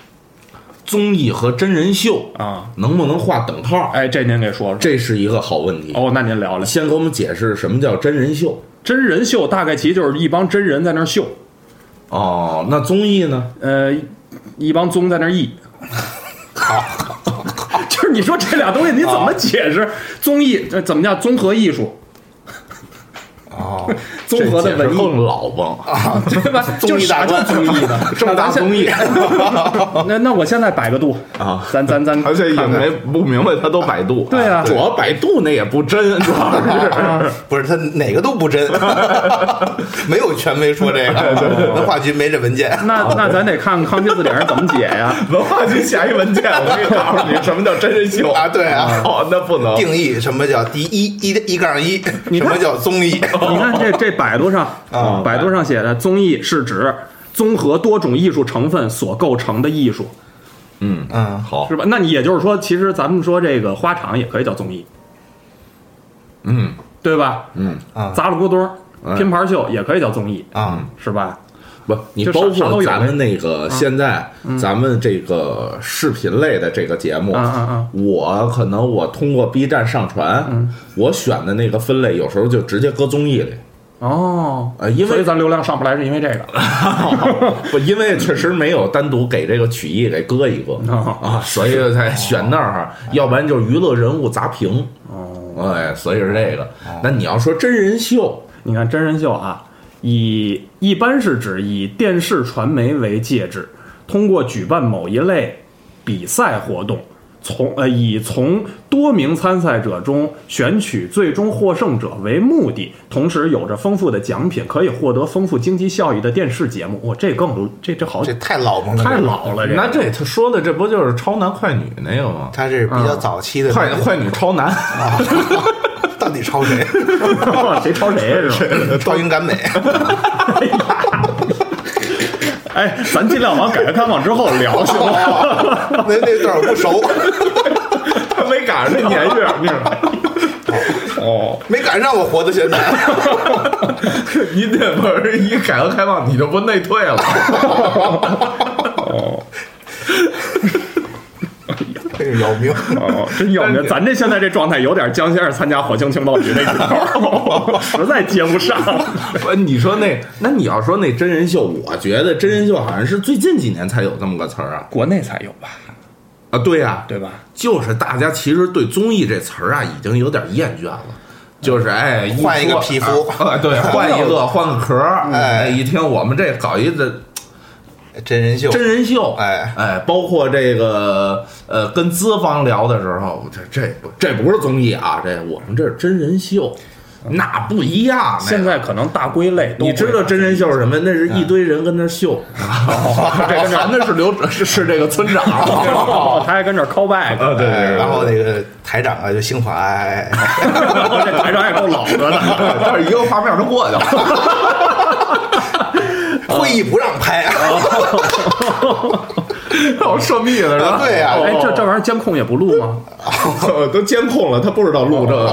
综艺和真人秀啊，能不能画等号？哎，这您给说说。这是一个好问题。哦，那您聊聊先给我们解释什么叫真人秀。真人秀，大概其实就是一帮真人在那儿秀，哦，那综艺呢？呃，一帮综在那儿艺。就是你说这俩东西你怎么解释？综艺这怎么叫综合艺术？哦，综合的文艺，更老吧？对吧？就啥叫综艺呢？正大综艺 那那我现在百个度啊咱咱咱而且也没不明白，他都百度。对啊主要百度那也不真，主要是。不是他哪个都不真，没有权威说这个，文化局没这文件。那那咱得看看康熙字典上怎么解呀？文化局下一文件，我给你告诉你什么叫真人秀啊对啊哦，那不能定义什么叫第一一一杠一，什么叫综艺？你看这这百度上啊百度上写的综艺是指综合多种艺术成分所构成的艺术，嗯嗯，好。是吧？那你也就是说，其实咱们说这个花场也可以叫综艺，嗯。对吧？嗯。啊。砸了咕咚儿拼盘秀也可以叫综艺，啊，是吧？不，你包括咱们那个现在咱们这个视频类的这个节目，嗯嗯嗯我可能我通过 B 站上传，我选的那个分类有时候就直接搁综艺里。哦，呃因为所以咱流量上不来是因为这个。不，因为确实没有单独给这个曲艺给搁一个哦啊，所以才选那儿，要不然就是娱乐人物砸屏。哦，哎，所以是这个。那你要说真人秀，你看真人秀啊，以一般是指以电视传媒为介质，通过举办某一类比赛活动，从呃以从多名参赛者中选取最终获胜者为目的，同时有着丰富的奖品，可以获得丰富经济效益的电视节目。哇，这更这这好这太老萌了，太。老了，这那这他说的这不就是超男快女那个吗？他这是比较早期的，快快女超男啊，到底抄谁？谁抄谁是吧？超英赶美，哎，咱尽量往改革开放之后聊，行吗？那那段我不熟，他没赶上那年月，你知道吗？哦，没赶上我活到现在。你得不是一改革开放你就不内退了？这个要命！哦，真有名！咱这现在这状态有点江先生参加火星情报局那劲头，实在接不上。不，你说那那你要说那真人秀，我觉得真人秀好像是最近几年才有这么个词儿啊国内才有吧？啊，对呀、对吧？就是大家其实对综艺这词儿啊，已经有点厌倦了。就是哎，换一个皮肤啊，对，换一个，换个壳儿。哎一听我们这搞一个真人秀，真人秀，哎。哎，包括这个呃，跟资方聊的时候，这这不这不是综艺啊，这我们这是真人秀，那不一样。那个。现在可能大归类你知道真人秀是什么？那是一堆人跟那儿秀，这跟男的是刘是是这个村长，哦，他还跟这儿 call back，对对然后那个台长啊就兴奋，哎，这台长也够老的了。但是一个画面就过去了。会议不让拍，我涉密了是吧？对呀哎，这这玩意儿监控也不录吗？都监控了，他不知道录这个，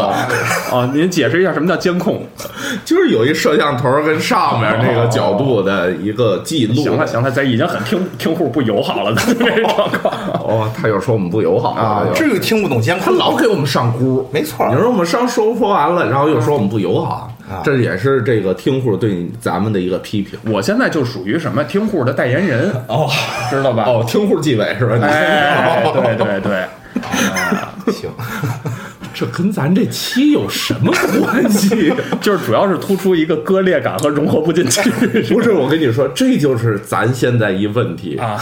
啊，您解释一下什么叫监控？就是有一摄像头跟上面那个角度的一个记录。行了行了，咱已经很听听户不友好了，这状况。哦，他又说我们不友好啊了，，至于听不懂监他控？老给我们上箍，没错你说我们上收说完了，然后又说我们不友好，啊这也是这个听户对咱们的一个批评。我现在就属于什么听户的代言人哦知道吧？哦，听户纪委是吧？你哎，对对对，行，这跟咱这期有什么关系？就是主要是突出一个割裂感和融合不进去。不是，我跟你说，这就是咱现在一问题啊，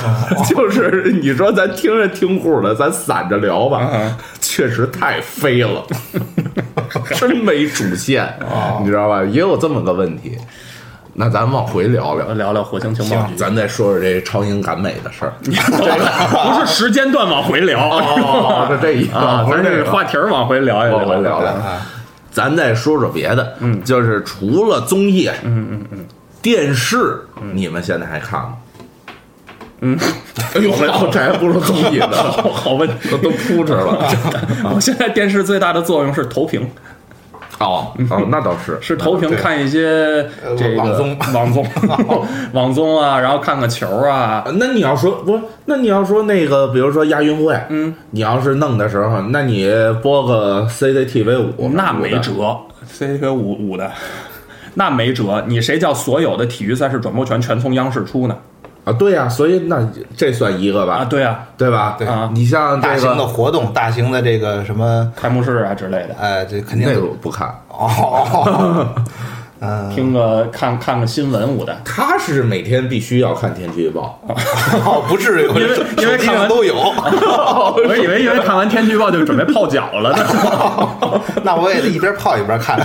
就是你说咱听着听户的，咱散着聊吧，啊确实太飞了，真没主线，啊你知道吧？也有这么个问题。那咱往回聊聊，聊聊火星情报局，咱再说说这超英赶美的事儿。不是时间段往回聊，哦，是这一啊，咱是不是这个。话题儿往回聊一聊，往回聊聊。咱再说说别的，嗯，就是除了综艺，嗯嗯嗯，电视，你们现在还看吗？嗯，哎呦，这还不如综艺呢，好好问题。都都扑哧了。我 现在电视最大的作用是投屏，哦哦，那倒是。是投屏看一些呃这个网综。网综、网综啊，然后看看球啊。呃那你要说不是，那你要说那个，比如说亚运会，嗯，你要是弄的时候，那你播个 CCTV 五，那没辙，CCTV 五五的，那没辙。你谁叫所有的体育赛事转播权全从央视出呢？啊，对呀、所以那这算一个吧，啊，对啊，对吧？对啊你像这大型的活动，大型的这个什么，开幕式啊之类的，哎，这肯定那个不看，哦，嗯，听个看看个新闻舞的。他是每天必须要看天气预报，哦，不至于，因为因为看完上都有，我以为因为看完天气预报就准备泡脚了呢。那我也得一边泡一边看。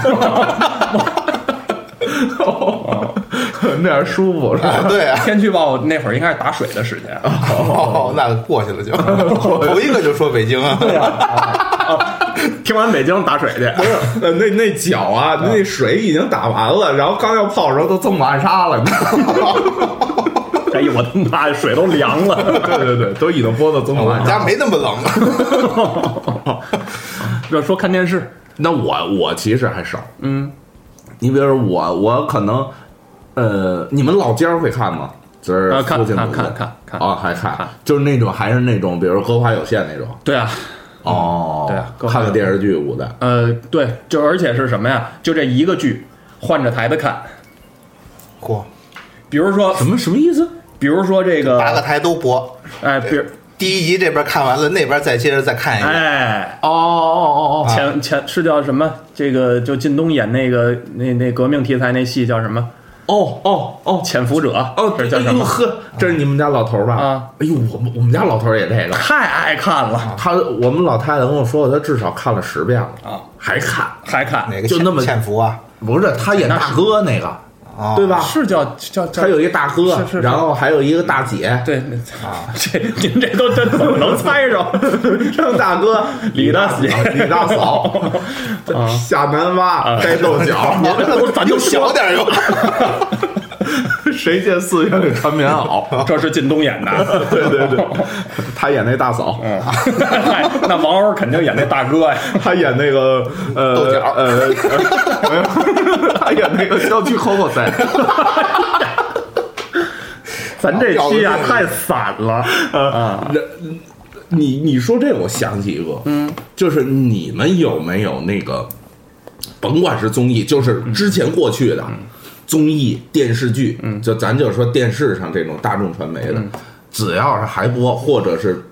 那样舒服是吧？啊，对啊，天气预报那会儿应该是打水的时间，哦，那过去了就，头一个就说北京啊，听完北京打水去。不 是，呃那那脚啊，那水已经打完了，然后刚要泡的时候都这么暗杀了，你知道吗？哎呦我的妈呀，水都凉了。对对对，都已经播到这么我晚上。们家没那么冷。要说看电视，那我我其实还少，嗯，你比如说我我可能，呃，你们老家会看吗？就是啊看附近的看看看看啊，还看看，就是那种还是那种，比如歌华有线那种。对啊，哦，对啊看个电视剧舞的，呃，对，就而且是什么呀？就这一个剧，换着台的看。嚯，比如说，什么什么意思？比如说这个，八个台都播，哎，比如，第一集这边看完了，那边再接着再看一遍。哎，哦哦哦哦前前是叫什么？这个就靳东演那个那那革命题材那戏叫什么？哦哦哦潜伏者哦，这叫什么？呵，这是你们家老头吧？啊，哎呦，我们我们家老头也这个，太爱看了他我们老太太跟我说，他至少看了十遍了啊，还看。还看哪个就那么潜伏啊？不是他演大哥那个，啊，对吧？是叫叫叫他有一大哥是是，是。然后还有一个大姐，对啊，这您这都这怎么能猜着？张大哥李大姐李大嫂，下南洼摘豆角，咱就小点儿哟。谁见四月里穿棉袄？这是靳东演的。对对对，他演那大嫂，嗯，嗨那王鸥肯定演那大哥呀。他演那个呃豆角。呃，没有，他演那个小区口口塞。咱这期啊太散了啊！你你说这，我想起一个，嗯，就是你们有没有那个，甭管是综艺，就是之前过去的、综艺、电视剧，嗯，就咱就说电视上这种大众传媒的，只要是还播或者是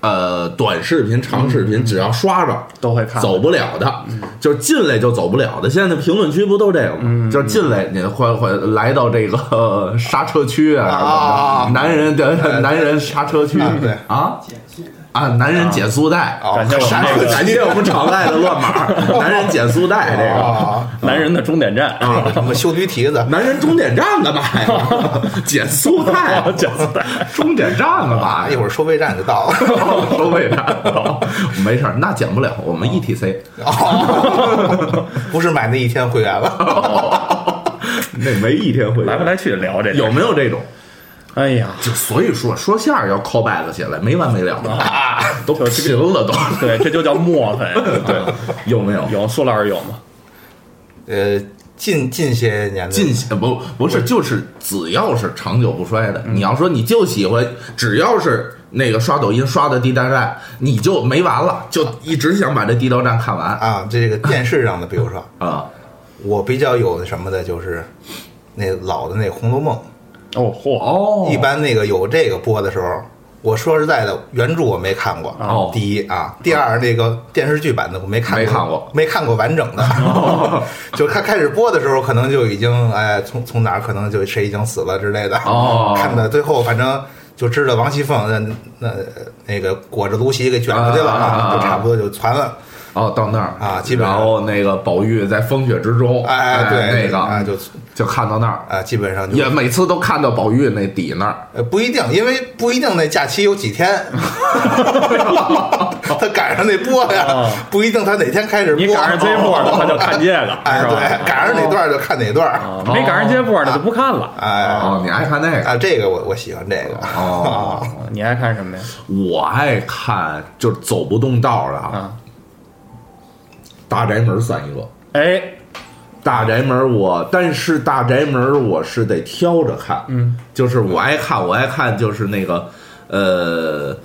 呃短视频、长视频，只要刷着都会看。走不了的，就是进来就走不了的。现在的评论区不都这个吗？就是进来你会会来到这个、呃刹车区啊，男人的男人刹车区。啊对。啊。啊，男人减速带，哦感谢我们感谢我们场外的乱码，男人减速带这个，啊，男人的终点站啊，什么修驴蹄子？男人终点站干嘛呀？减速带，减速带，终点站干嘛？一会儿收费站就到了。收费站，没事儿，那减不了，我们 ETC，哦，不是买那一天会员了。那没一天会员来不来去聊这有没有这种？哎呀，就所以说说相声要 call back 起来，没完没了的，都贫了都。对，这就叫磨粉。对，有没有？有苏老师有吗？呃，近近些年的近些不不是，就是只要是长久不衰的，你要说你就喜欢，只要是那个刷抖音刷的地道战，你就没完了，就一直想把这地道战看完啊，这个电视上的，比如说啊。我比较有什么的，就是那老的那《红楼梦》，哦嚯，哦一般那个有这个播的时候，我说实在的，原著我没看过。哦第一啊，第二那个电视剧版的我没看过，没看过没看过完整的。就开开始播的时候，可能就已经哎，从从哪儿可能就谁已经死了之类的。哦看到最后反正。就知道王熙凤那那那个裹着芦席给卷出去了啊啊啊啊就差不多就传了。哦，到那儿啊基本上然后那个宝玉在风雪之中，哎，对，那个啊，就就看到那儿，啊，基本上就也每次都看到宝玉那底那儿。呃，不一定，因为不一定那假期有几天，他赶上那播呀，不一定他哪天开始播。你赶上这波的，他就看这个，哎，对，赶上哪段就看哪段。啊没赶上这波的就不看了。哎，哦，你爱看那个？啊，这个我我喜欢这个。哦，啊你爱看什么呀？我爱看就是走不动道的啊。啊，大宅门算一个，哎，大宅门我，但是大宅门我是得挑着看，嗯，就是我爱看，我爱看就是那个，呃，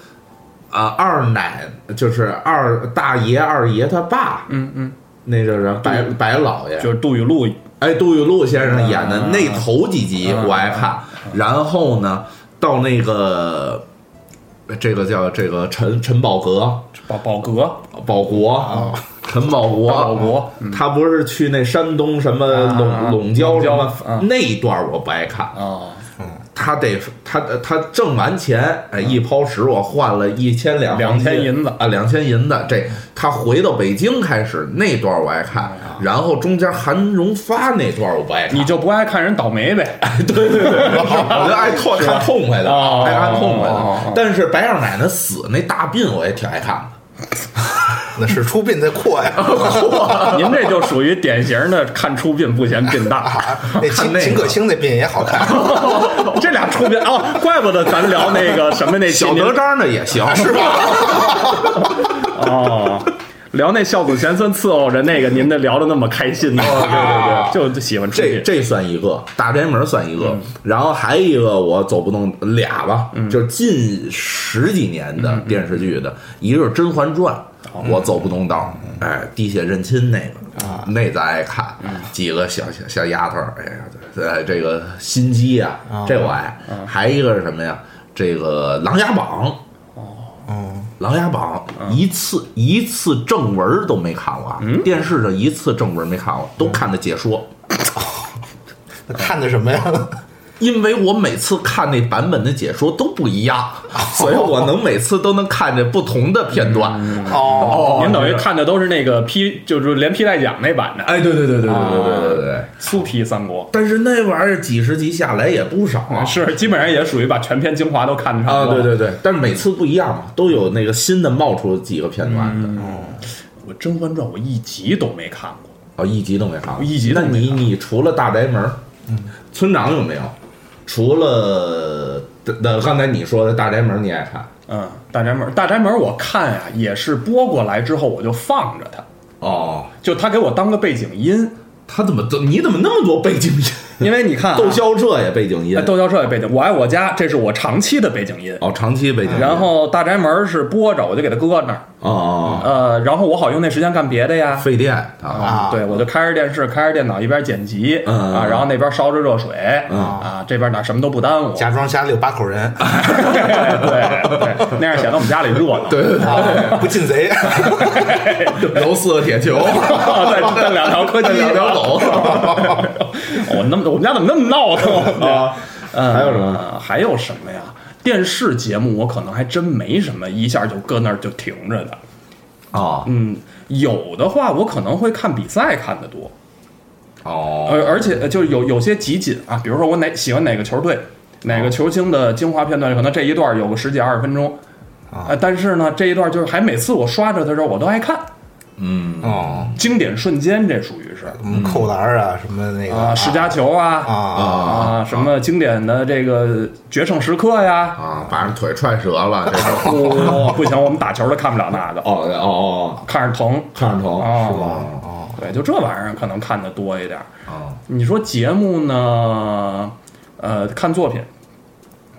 啊，二奶就是二大爷二爷他爸，嗯嗯，那个人白白老爷，就是杜雨露，哎，杜雨露先生演的啊。那头几集我爱看，然后呢，到那个这个叫这个陈陈宝阁宝宝格，宝国，陈宝国，保国嗯。他不是去那山东什么啊陇陇郊陇郊什么啊。那一段我不爱看，啊，他得他他挣完钱，哎，一抛十我换了一千两两千银子。啊，两千银子。这他回到北京开始那段我爱看，然后中间韩荣发那段我不爱看，你就不爱看人倒霉呗？对对对，我就爱痛看痛快的，哦爱看痛快的。但是白二奶奶死那大病我也挺爱看的。那是出殡在扩呀，您这就属于典型的看出殡不嫌殡大，那秦那秦可卿那殡也好看，这俩出殡哦，怪不得咱聊那个什么那小德章的也行，是吧？哦，聊那孝子贤孙伺候着那个，您的聊的那么开心呢？对对对，就喜欢。这这算一个，大宅门算一个，然后还一个我走不动俩吧，就是近十几年的电视剧的，一个是《甄嬛传》，我走不动道，哎，滴血认亲那个，那咱爱看，几个小小小丫头，哎呀，呃，这个心机啊，这我爱，还一个是什么呀？这个《琅琊榜》。《哦琅琊榜》一次一次正文都没看过啊，电视上一次正文没看过，都看的解说。那看的什么呀？因为我每次看那版本的解说都不一样，所以我能每次都能看见不同的片段。哦，您等于看的都是那个批，就是连批带讲那版的，哎，对对对对对对对对对。粗批三国但是那玩意儿几十集下来也不少啊。是基本上也属于把全篇精华都看得差啊，不多。对对对，但是每次不一样嘛，都有那个新的冒出几个片段的。我《甄嬛传》我一集都没看过，哦，一集都没看过，一集都那你没看过你除了大宅门，嗯，村长有没有？除了那刚才你说的大宅门，你爱看？嗯，大宅门，大宅门我看呀、也是播过来之后我就放着它，哦，就他给我当个背景音，他怎么你怎么那么多背景音？因为你看、啊，窦骁彻也背景音哎，窦骁彻也背景，我爱我家，这是我长期的背景音。哦，长期背景音。然后大宅门是播着，我就给它搁那儿，哦哦，呃，然后我好用那时间干别的呀。费电啊，啊对，我就开着电视，开着电脑，一边剪辑啊，然后那边烧着热水嗯啊，这边哪什么都不耽误。假装家里有八口人，对对，那样显得我们家里热闹。对对对，啊不进贼，揉四个铁球，再 再两条柯基，两条狗我那么我们家怎么那么闹腾啊？嗯，还有什么？还有什么呀？电视节目我可能还真没什么，一下就搁那儿就停着的。啊。嗯，有的话我可能会看比赛看的多，哦。而而且呃就是有有些集锦啊，比如说我哪喜欢哪个球队，哪个球星的精华片段，可能这一段有个十几二十分钟。啊、但是呢，这一段就是还每次我刷着的时候，我都爱看嗯。哦，经典瞬间，这属于是。什么扣篮啊，什么那个啊，世家球啊啊啊，啊，什么经典的这个决胜时刻呀，啊，把人腿踹折了，这种。哦，不行，我们打球的看不了那个，哦哦哦，看着疼。看着疼哦。是吧？哦，对，就这玩意儿可能看的多一点。啊你说节目呢？呃，看作品，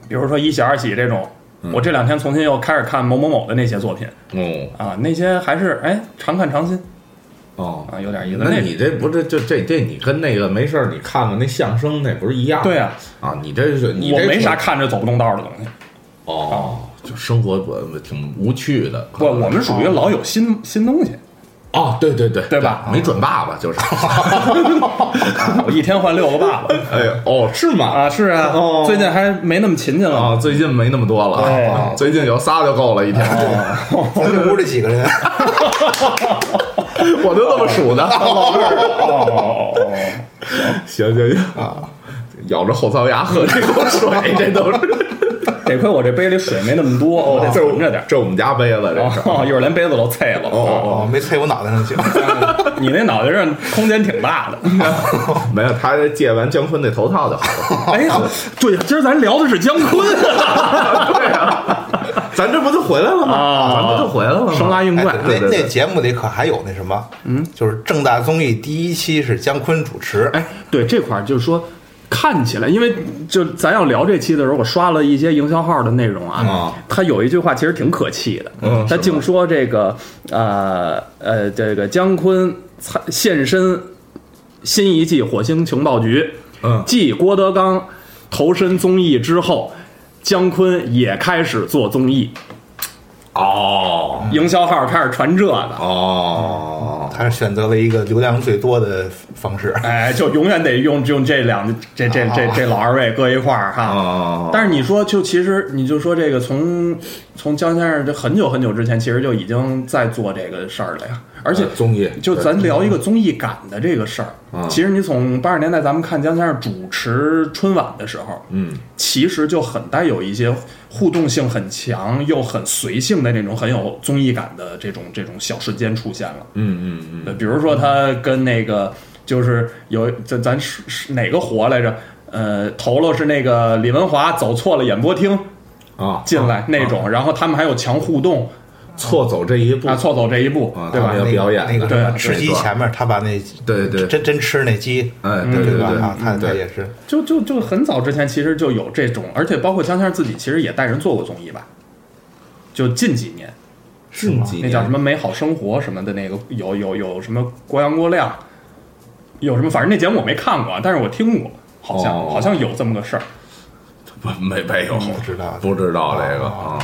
比如说一喜二喜这种，我这两天重新又开始看某某某的那些作品哦啊，那些还是哎常看常新哦。啊，有点意思。那你这不是就这这你跟那个没事儿你看看那相声那不是一样？对啊，啊，你这是你这我没啥看着走不动道的东西。哦，就生活我挺无趣的。不，我们属于老有新新东西，哦，对对对，对吧没准爸爸就是。我一天换六个爸爸哎呦，哦，是吗？啊，是啊哦，最近还没那么勤勤了。啊，最近没那么多了，对啊最近有仨就够了，一天。咱这屋里几个人，我就这么数的。哦，行行行啊，咬着后槽牙喝这口水，这都是。得亏我这杯里水没那么多，我得这存着点儿。这我们家杯子，这是。哦，一会儿连杯子都碎了。哦，哦，没碎我脑袋上去，你那脑袋上空间挺大的。没有，他借完姜昆那头套就好了。哎，对呀，今儿咱聊的是姜昆。对啊，咱这不就回来了吗？啊咱不就回来了吗？生拉硬哎拽，那对对那节目里可还有那什么，嗯，就是正大综艺第一期是姜昆主持，哎，对这块儿就是说，看起来，因为就咱要聊这期的时候，我刷了一些营销号的内容啊，啊。他有一句话其实挺可气的，嗯他竟说这个呃呃这个姜昆参现身新一季火星情报局，嗯。继郭德纲投身综艺之后，姜昆也开始做综艺，哦营销号开始传这个。哦，他是选择了一个流量最多的方式。哎，就永远得用用这两这这这这老二位搁一块儿哈。哦但是你说，就其实你就说这个从从江先生这很久很久之前，其实就已经在做这个事儿了呀。而且呃综艺就咱聊一个综艺感的这个事儿啊，其实你从八十年代咱们看姜先生主持春晚的时候，嗯其实就很带有一些互动性很强又很随性的那种很有综艺感的这种这种小瞬间出现了。嗯嗯嗯，比如说他跟那个就是有咱咱是是哪个活来着？呃，头了是那个李文华走错了演播厅啊，进来那种，然后他们还有强互动错走这一步。啊，错走这一步啊，对吧？要表演。那个对吃鸡前面，他把那对对真真吃那鸡，哎，嗯对对啊，他他对。也是。就就就很早之前其实就有这种，而且包括姜先生自己其实也带人做过综艺吧，就近几年。近几年。那叫什么美好生活什么的那个有有有什么郭阳郭亮，有什么反正那节目我没看过，啊，但是我听过，好像、哦。好像有这么个事儿。不没没有不知道不知道这个啊。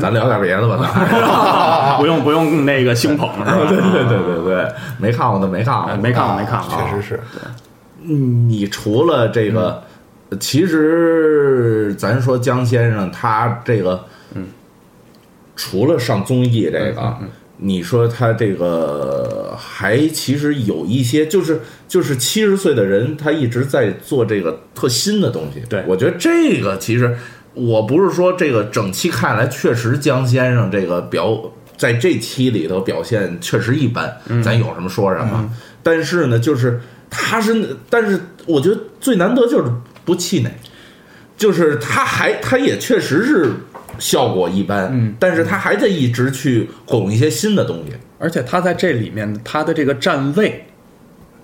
咱聊点别的吧，咱。不用不用那个兴捧 是吧？对对对对对，没看过的没看过，哎没看过没看过确实是。你除了这个，其实咱说姜先生他这个，嗯，除了上综艺这个，你说他这个还其实有一些，就是就是七十岁的人，他一直在做这个特新的东西。对我觉得这个其实我不是说这个整期看来确实江先生这个表。在这期里头表现确实一般，咱有什么说什么。但是呢，就是他是，但是我觉得最难得就是不气馁，就是他还他也确实是效果一般，嗯，但是他还在一直去拱一些新的东西，而且他在这里面他的这个站位，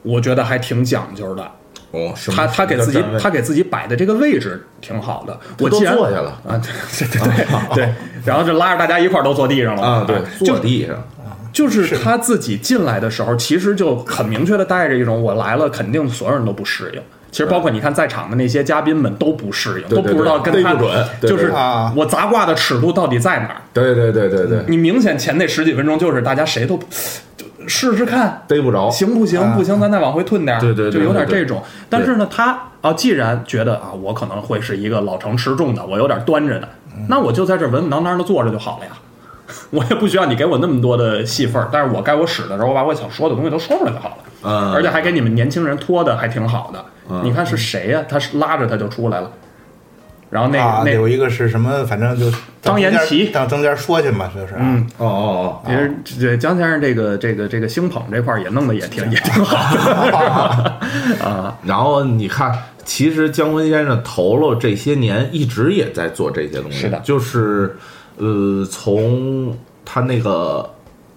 我觉得还挺讲究的。哦，什么他他给自己他给自己摆的这个位置挺好的。我都既然坐下了。啊，对对对对。对，然后就拉着大家一块儿都坐地上了。啊，对，坐地上，就是他自己进来的时候，其实就很明确的带着一种我来了，肯定所有人都不适应。其实包括你看在场的那些嘉宾们都不适应，都不知道跟他准就是啊我砸挂的尺度到底在哪儿。对对对对对，你明显前那十几分钟就是大家谁都试试看，逮不着，行不行？啊不行，咱再往回退点儿。对对对就有点这种。但是呢，他啊，既然觉得啊，我可能会是一个老成持重的，我有点端着的，那我就在这儿稳稳当当的坐着就好了呀。我也不需要你给我那么多的戏份儿，但是我该我使的时候，我把我想说的东西都说出来就好了。嗯，而且还给你们年轻人拖的还挺好的。你看是谁呀、他是拉着他就出来了，然后那个、啊，那有一个是什么？反正就张延齐当中间说去嘛，就是啊。嗯，哦哦哦。其实这姜先生这个这个这个星捧这块儿也弄得也挺也挺好的。啊。哦，然后你看，其实姜文先生投了这些年一直也在做这些东西，是的。就是呃，从他那个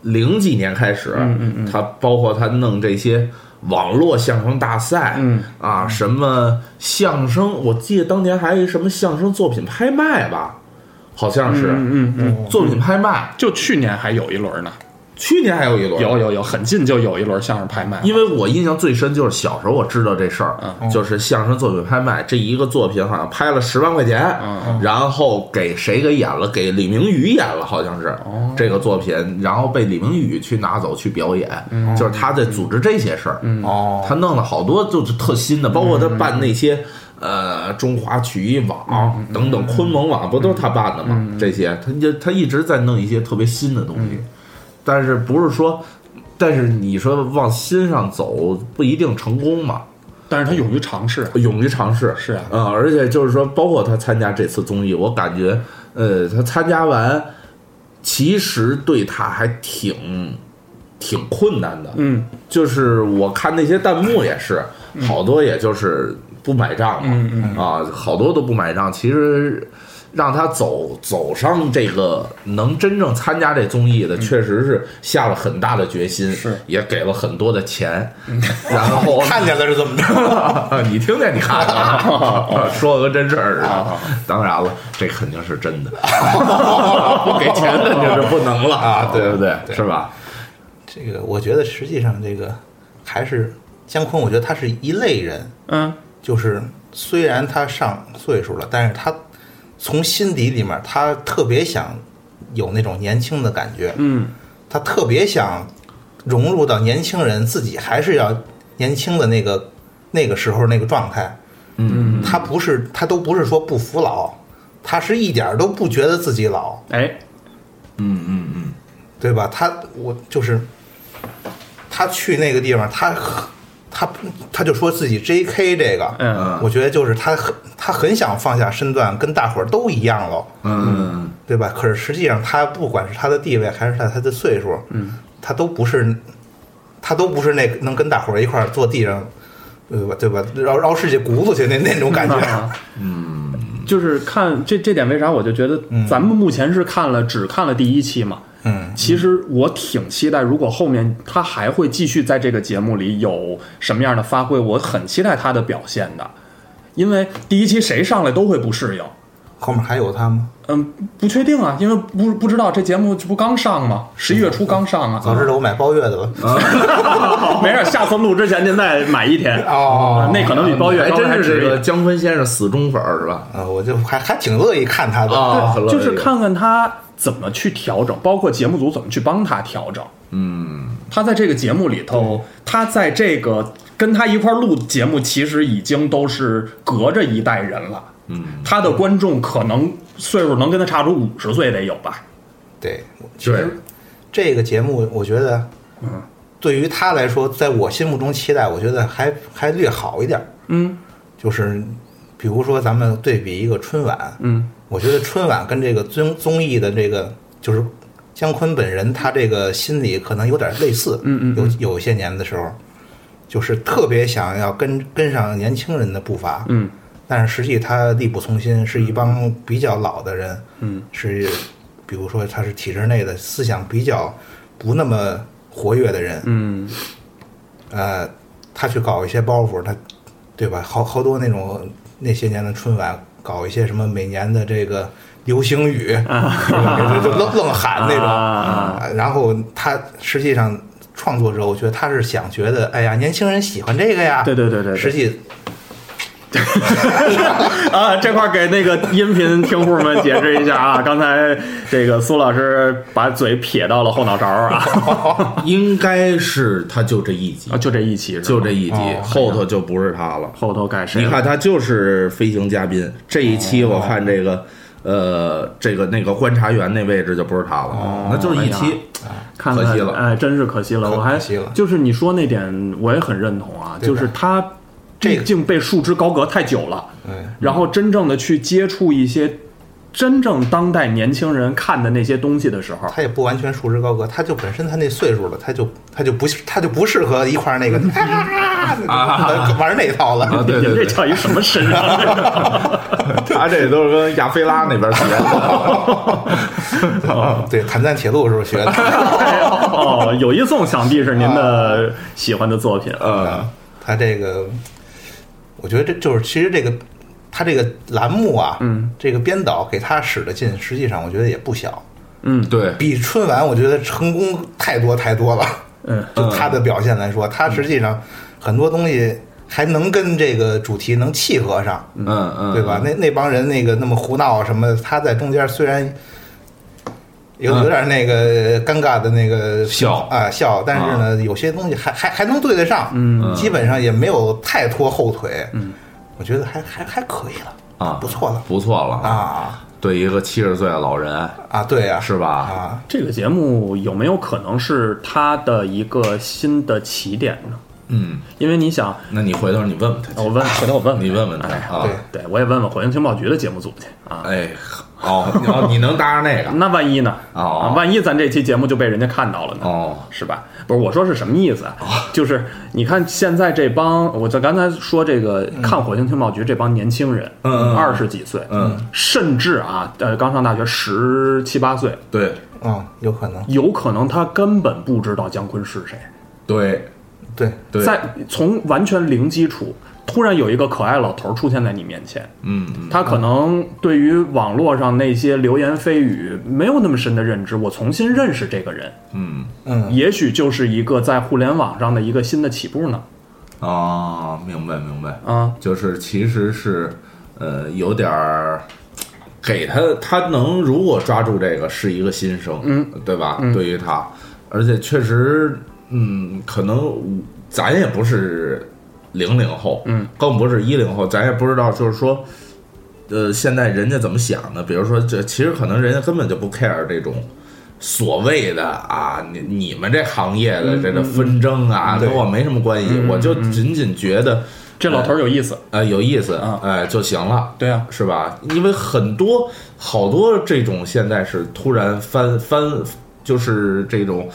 零几年开始，嗯嗯嗯。他包括他弄这些。网络相声大赛，嗯啊，什么相声？我记得当年还有一什么相声作品拍卖吧，好像是、嗯嗯嗯，作品拍卖。就去年还有一轮呢，去年还有一轮，有有有，很近就有一轮相声拍卖。因为我印象最深就是小时候我知道这事儿，嗯。就是相声作品拍卖，这一个作品好像拍了十万块钱，嗯。然后给谁给演了？给李明宇演了，好像是、哦。这个作品，然后被李明宇去拿走去表演，嗯。就是他在组织这些事儿，哦，他弄了好多就是特新的，包括他办那些。呃，中华曲艺网等等，昆蒙网不都是他办的吗？这些他就他一直在弄一些特别新的东西，但是不是说，但是你说往心上走不一定成功嘛？但是他勇于尝试，勇于尝试是啊嗯，而且就是说，包括他参加这次综艺，我感觉，呃，他参加完，其实对他还挺挺困难的。嗯就是我看那些弹幕也是，好多也就是不买账嘛，嗯嗯啊，好多都不买账。其实让他走走上这个能真正参加这综艺的，确实是下了很大的决心，是。也给了很多的钱，然后 看见了是怎么着？你听见你看了，说个真事儿似的。当然了，这肯定是真的，不给钱肯定是不能了。啊对不对？对。是吧？这个我觉得实际上这个还是姜昆，我觉得他是一类人，嗯。就是虽然他上岁数了，但是他从心底里面他特别想有那种年轻的感觉，嗯。他特别想融入到年轻人自己还是要年轻的那个那个时候那个状态。嗯，他不是他都不是说不服老，他是一点儿都不觉得自己老，哎。嗯嗯嗯，对吧？他我就是他去那个地方，他他他就说自己 J.K. 这个，嗯我觉得就是他很他很想放下身段，跟大伙儿都一样了，嗯对吧？可是实际上他不管是他的地位还是他他的岁数，嗯，他都不是他都不是那能跟大伙儿一块儿坐地上。对吧？对吧？绕绕世界轱辘去那那种感觉，嗯，就是看这这点，为啥我就觉得咱们目前是看了只看了第一期嘛。嗯，其实我挺期待，如果后面他还会继续在这个节目里有什么样的发挥，我很期待他的表现的。因为第一期谁上来都会不适应，后面还有他吗？嗯，不确定啊，因为不不知道这节目这不刚上吗？十一月初刚上啊。早知道我买包月的了。没事，下次录之前您再买一天哦啊那可能比包月还真是这个值一点姜昆先生死忠粉是吧？啊，我就还还挺乐意看他的。啊，就是看看他怎么去调整，包括节目组怎么去帮他调整。嗯，他在这个节目里头，他在这个跟他一块儿录节目，其实已经都是隔着一代人了。嗯，他的观众可能岁数能跟他差出五十岁得有吧？对，其实这个节目，我觉得，嗯，对于他来说，在我心目中期待，我觉得还还略好一点。嗯就是比如说，咱们对比一个春晚，嗯我觉得春晚跟这个综综艺的这个，就是姜昆本人他这个心理可能有点类似。嗯嗯嗯有有些年的时候，就是特别想要跟跟上年轻人的步伐。嗯但是实际他力不从心，是一帮比较老的人，嗯是比如说他是体制内的思想比较不那么活跃的人，嗯呃，他去搞一些包袱，他对吧？好好多那种那些年的春晚搞一些什么每年的这个流行语，就愣愣喊那种，然后他实际上创作者，我觉得他是想觉得，哎呀，年轻人喜欢这个呀，对对对对对。实际 啊，这块儿给那个音频听户们解释一下啊，刚才这个苏老师把嘴撇到了后脑勺啊，应该是他就这一集啊，，就这一期，就这一集，哦后头就不是他了。后头改谁了？你看他就是飞行嘉宾，这一期我看这个。呃，这个那个观察员那位置就不是他了，哦那就是一期，看看可惜了哎，真是可惜了。可我还可惜了就是你说那点，我也很认同啊，就是他这个毕竟被束之高阁太久了，嗯，然后真正的去接触一些真正当代年轻人看的那些东西的时候，他也不完全束之高阁，他就本身他那岁数了，他就他就不他就不适合一块儿那个啊 玩那套了。对，对这叫一什么身上？他这都是跟亚非拉那边学的。对，坦赞铁路时候学的。哦，有一颂想必是您的喜欢的作品。呃，他这个，我觉得这就是其实这个他这个栏目啊，嗯，这个编导给他使的劲，实际上我觉得也不小，嗯对，比春晚我觉得成功太多太多了。嗯 就他的表现来说，他实际上很多东西还能跟这个主题能契合上，嗯嗯，对吧？那那帮人那个那么胡闹什么，他在中间虽然有有点那个尴尬的那个笑。啊笑，但是呢，有些东西还还还能对得上，嗯。基本上也没有太拖后腿，嗯，我觉得还还还可以了，啊，不错了。不错了！啊。对一个七十岁的老人，啊，对呀、是吧？啊，这个节目有没有可能是他的一个新的起点呢？嗯，因为你想，那你回头你问问他去，我问，回头我问问你问问他。哎啊。对我也问问火星情报局的节目组去。啊。哎，哦，你哦 你能搭上那个？那万一呢？哦。啊，万一咱这期节目就被人家看到了呢？哦，是吧？不是，我说是什么意思啊？就是你看现在这帮，我在刚才说这个看火星情报局这帮年轻人，嗯。二十几岁，嗯，甚至啊，呃，刚上大学十七八岁，对。嗯，有可能，有可能他根本不知道姜昆是谁，对。对，对，在从完全零基础，突然有一个可爱老头出现在你面前，嗯嗯他可能对于网络上那些流言蜚语没有那么深的认知，我重新认识这个人，嗯。嗯，也许就是一个在互联网上的一个新的起步呢。啊，明白明白，啊，就是其实是呃有点儿。给他，他能如果抓住这个是一个新生，嗯，对吧？对于他，而且确实，嗯，可能咱也不是零零后，嗯，更不是一零后，咱也不知道，就是说，呃，现在人家怎么想的？比如说，这其实可能人家根本就不 care 这种所谓的啊，你你们这行业的这个纷争啊，跟我没什么关系，我就仅仅觉得这老头儿有意思。呃有意思啊，哎就行了。对啊，是吧？因为很多好多这种现在是突然翻翻，就是这种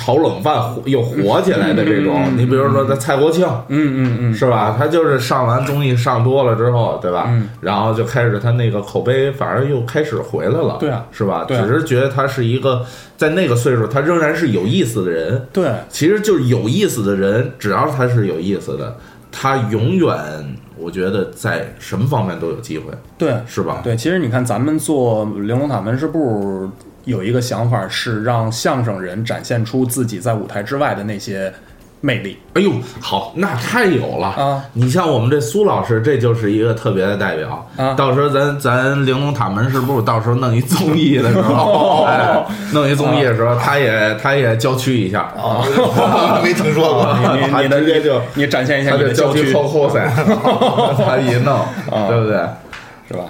炒冷饭火又火起来的这种。你比如说，他蔡国庆，嗯嗯嗯，是吧？他就是上完综艺上多了之后，对吧？嗯然后就开始他那个口碑，反而又开始回来了。对啊是吧？对啊只是觉得他是一个在那个岁数，他仍然是有意思的人。对，其实就是有意思的人，只要他是有意思的，他永远我觉得在什么方面都有机会，对，是吧？对，其实你看，咱们做玲珑塔门市部有一个想法是让相声人展现出自己在舞台之外的那些魅力。哎呦，好，那太有了。啊！你像我们这苏老师，这就是一个特别的代表。啊。到时候咱咱玲珑塔门市部到时候弄一综艺的时候，哎，弄一综艺的时候，他也他也郊区一下。啊，没听说过。他你你直接就你展现一下你的郊区，郊区后后噻，他一弄，对不对？是吧？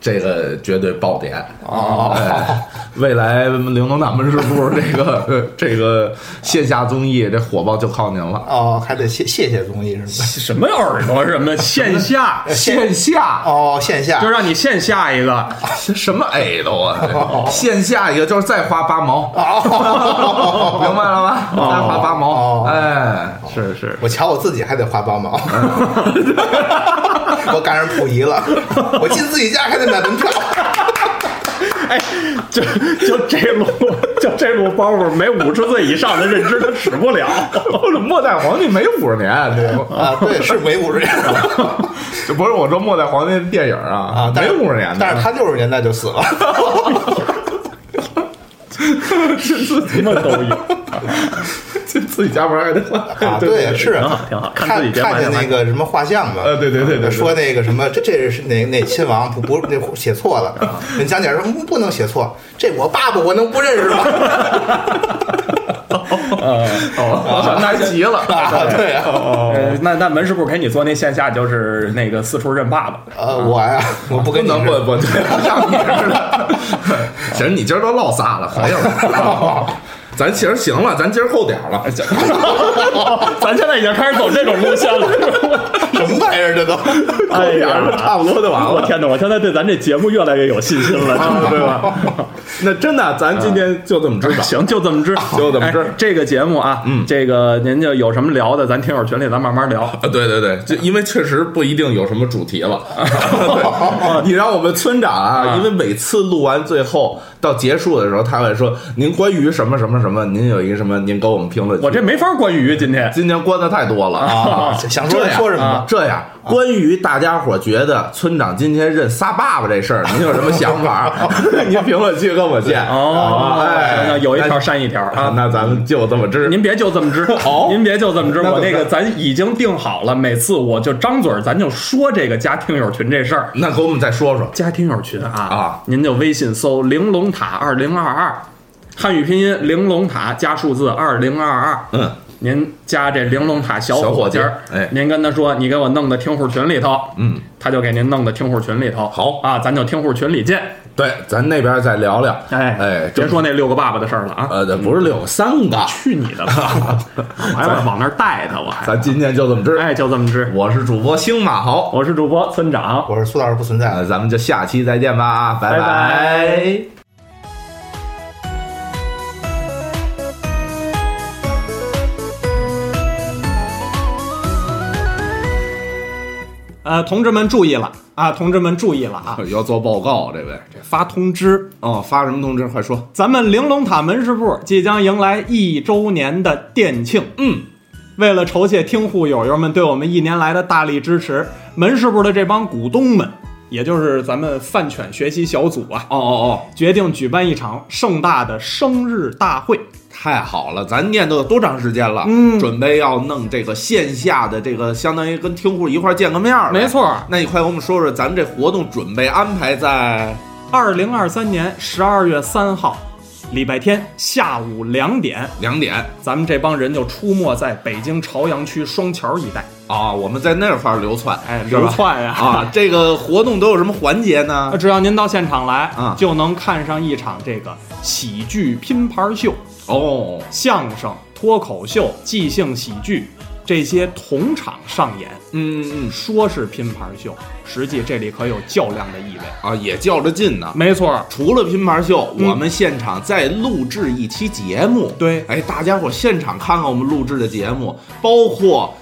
这个绝对爆点。哦哎，未来玲珑大门市部这个呃 这个线下综艺这火爆就靠您了。哦，还得谢谢谢综艺是吧？什么耳朵什么线下，线下。哦，线下。就让你线下一个，什么 A 都啊？线下一个就是再花八毛，哦。明白了吗？再花八毛。哦，哎，是是，我瞧我自己还得花八毛，我赶上溥仪了，我进自己家还得买门票。哎，就就这路就这路包袱，没五十岁以上的认知他使不了。末代皇帝没五十年？啊，对，是没五十年 就不是我说末代皇帝电影啊啊，没是五十年的，但是他六十年代就死了。什么都有，进 自己家门还得花啊，对，是挺好挺好看看自己节目看见那个什么画像嘛，呃对对对对对说那个什么，这这是哪哪亲王不不那写错了，人讲解说嗯不能写错，这我爸爸我能不认识吗？哦，那急了。啊，对啊，呃，那那门市部给你做那线下就是那个四处认爸爸，呃，我呀，我不不跟你似的能不不，对。行，你今儿都唠仨了，可以了。咱其实行了，咱今儿够点儿了。咱现在已经开始走这种路线了。什么玩意儿这都，哎呀，差不多就完了我天哪！我现在对咱这节目越来越有信心了，真的对吧？那真的，咱今天就这么知道。行，就这么支，就这么支哎这个节目啊，嗯，这个您就有什么聊的，咱听友群里咱慢慢聊。啊，对对对，就因为确实不一定有什么主题了。对你让我们村长啊，因为每次录完最后到结束的时候，他会说：“您关于什么什么什么，您有一个什么，您给我们评论。”我这没法关于今天今天关的太多了啊想说说什么啊这样，关于大家伙觉得村长今天认仨爸爸这事儿，您有什么想法？您评论区跟我见哦，哎行，有一条删一条啊。那咱们就这么支。您别就这么支，好您别就这么支。我那个咱已经定好了，每次我就张嘴咱就说这个加听友群这事儿。那给我们再说说。加听友群啊啊，您就微信搜“玲珑塔二零二二”，汉语拼音“玲珑塔”加数字二零二二。嗯，您加这玲珑塔小小伙计儿，哎您跟他说你给我弄到听户群里头，嗯，他就给您弄到听户群里头。好啊，咱就听户群里见。对，咱那边再聊聊。哎哎，别说那六个爸爸的事儿了啊！呃，不是六三个，去你的吧！我还往往那儿带他，我还咱今天就这么支。哎，就这么吃。我是主播星马豪，我是主播村长，我是苏老师不存在。呃，咱们就下期再见吧，拜拜呃，同志们注意了啊！同志们注意了啊！要做报告，这位这发通知，哦，发什么通知？快说。咱们玲珑塔门市部即将迎来一周年的店庆。嗯，为了酬谢听户友友们对我们一年来的大力支持，门市部的这帮股东们，也就是咱们饭犬学习小组啊，哦哦哦，决定举办一场盛大的生日大会。太好了，咱念叨多长时间了？嗯准备要弄这个线下的这个，相当于跟听户一块儿见个面儿。没，错，那你快给我们说说，咱们这活动准备安排在二零二三年十二月三号，礼拜天下午两点，两点咱们这帮人就出没在北京朝阳区双桥一带，啊？我们在那块儿流窜，哎，流窜呀啊！这个活动都有什么环节呢？只要您到现场来，啊就能看上一场这个喜剧拼盘秀。哦，相声、脱口秀、即兴喜剧这些同场上演，嗯嗯嗯说是拼盘秀，实际这里可有较量的意味。啊，也较着劲呢。没错，除了拼盘秀，嗯我们现场再录制一期节目。对哎，大家伙现场看看我们录制的节目，包括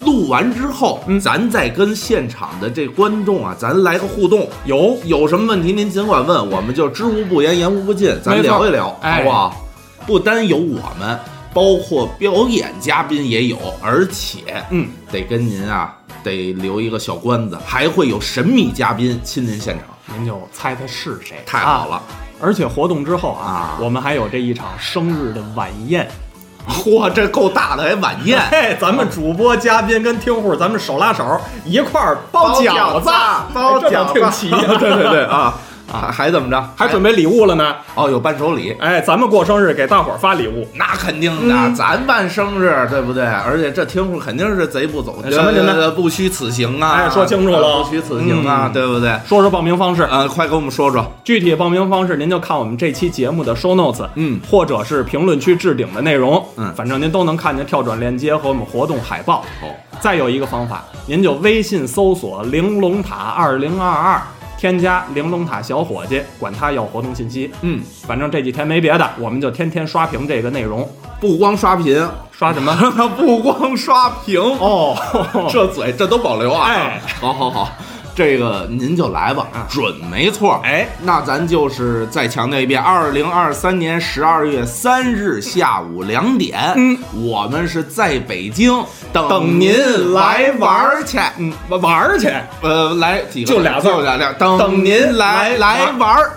录完之后，嗯咱再跟现场的这观众啊，咱来个互动。有有什么问题您尽管问，我们就知无不言，言无不尽，咱没错聊一聊，哎好不好？不单有我们，包括表演嘉宾也有，而且嗯，得跟您啊得留一个小关子，还会有神秘嘉宾亲临现场，您就猜他是谁。太好了。啊而且活动之后啊，啊我们还有这一场生日的晚宴。嚯，这够大的，还晚宴。嘿，咱们主播、嘉宾跟听户，咱们手拉手一块儿包饺子，包饺子，倒挺齐。对对对啊啊，还怎么着？还准备礼物了呢。哦，有伴手礼。哎，咱们过生日给大伙儿发礼物。那肯定的，嗯咱办生日，对不对？而且这听户肯定是贼不走，什么您呢呃不虚此行啊！哎说清楚了呃不虚此行啊，嗯对不对？说说报名方式，呃，快给我们说说。具体报名方式您就看我们这期节目的 show notes，嗯或者是评论区置顶的内容，嗯反正您都能看见跳转链接和我们活动海报。哦，再有一个方法，您就微信搜索“玲珑塔二零二二”，添加“玲珑塔小伙计”，管他要活动信息。嗯，反正这几天没别的，我们就天天刷屏这个内容。不光刷屏，刷什么？不光刷屏，哦，这嘴这都保留啊！哎，好好好，这个您就来吧，准没错。哎，那咱就是再强调一遍，二零二三年十二月三日下午两点，嗯，我们是在北京等等您您来来玩儿去。嗯，玩儿去。呃，来几个？就俩字儿就俩俩，等等您来来来玩儿。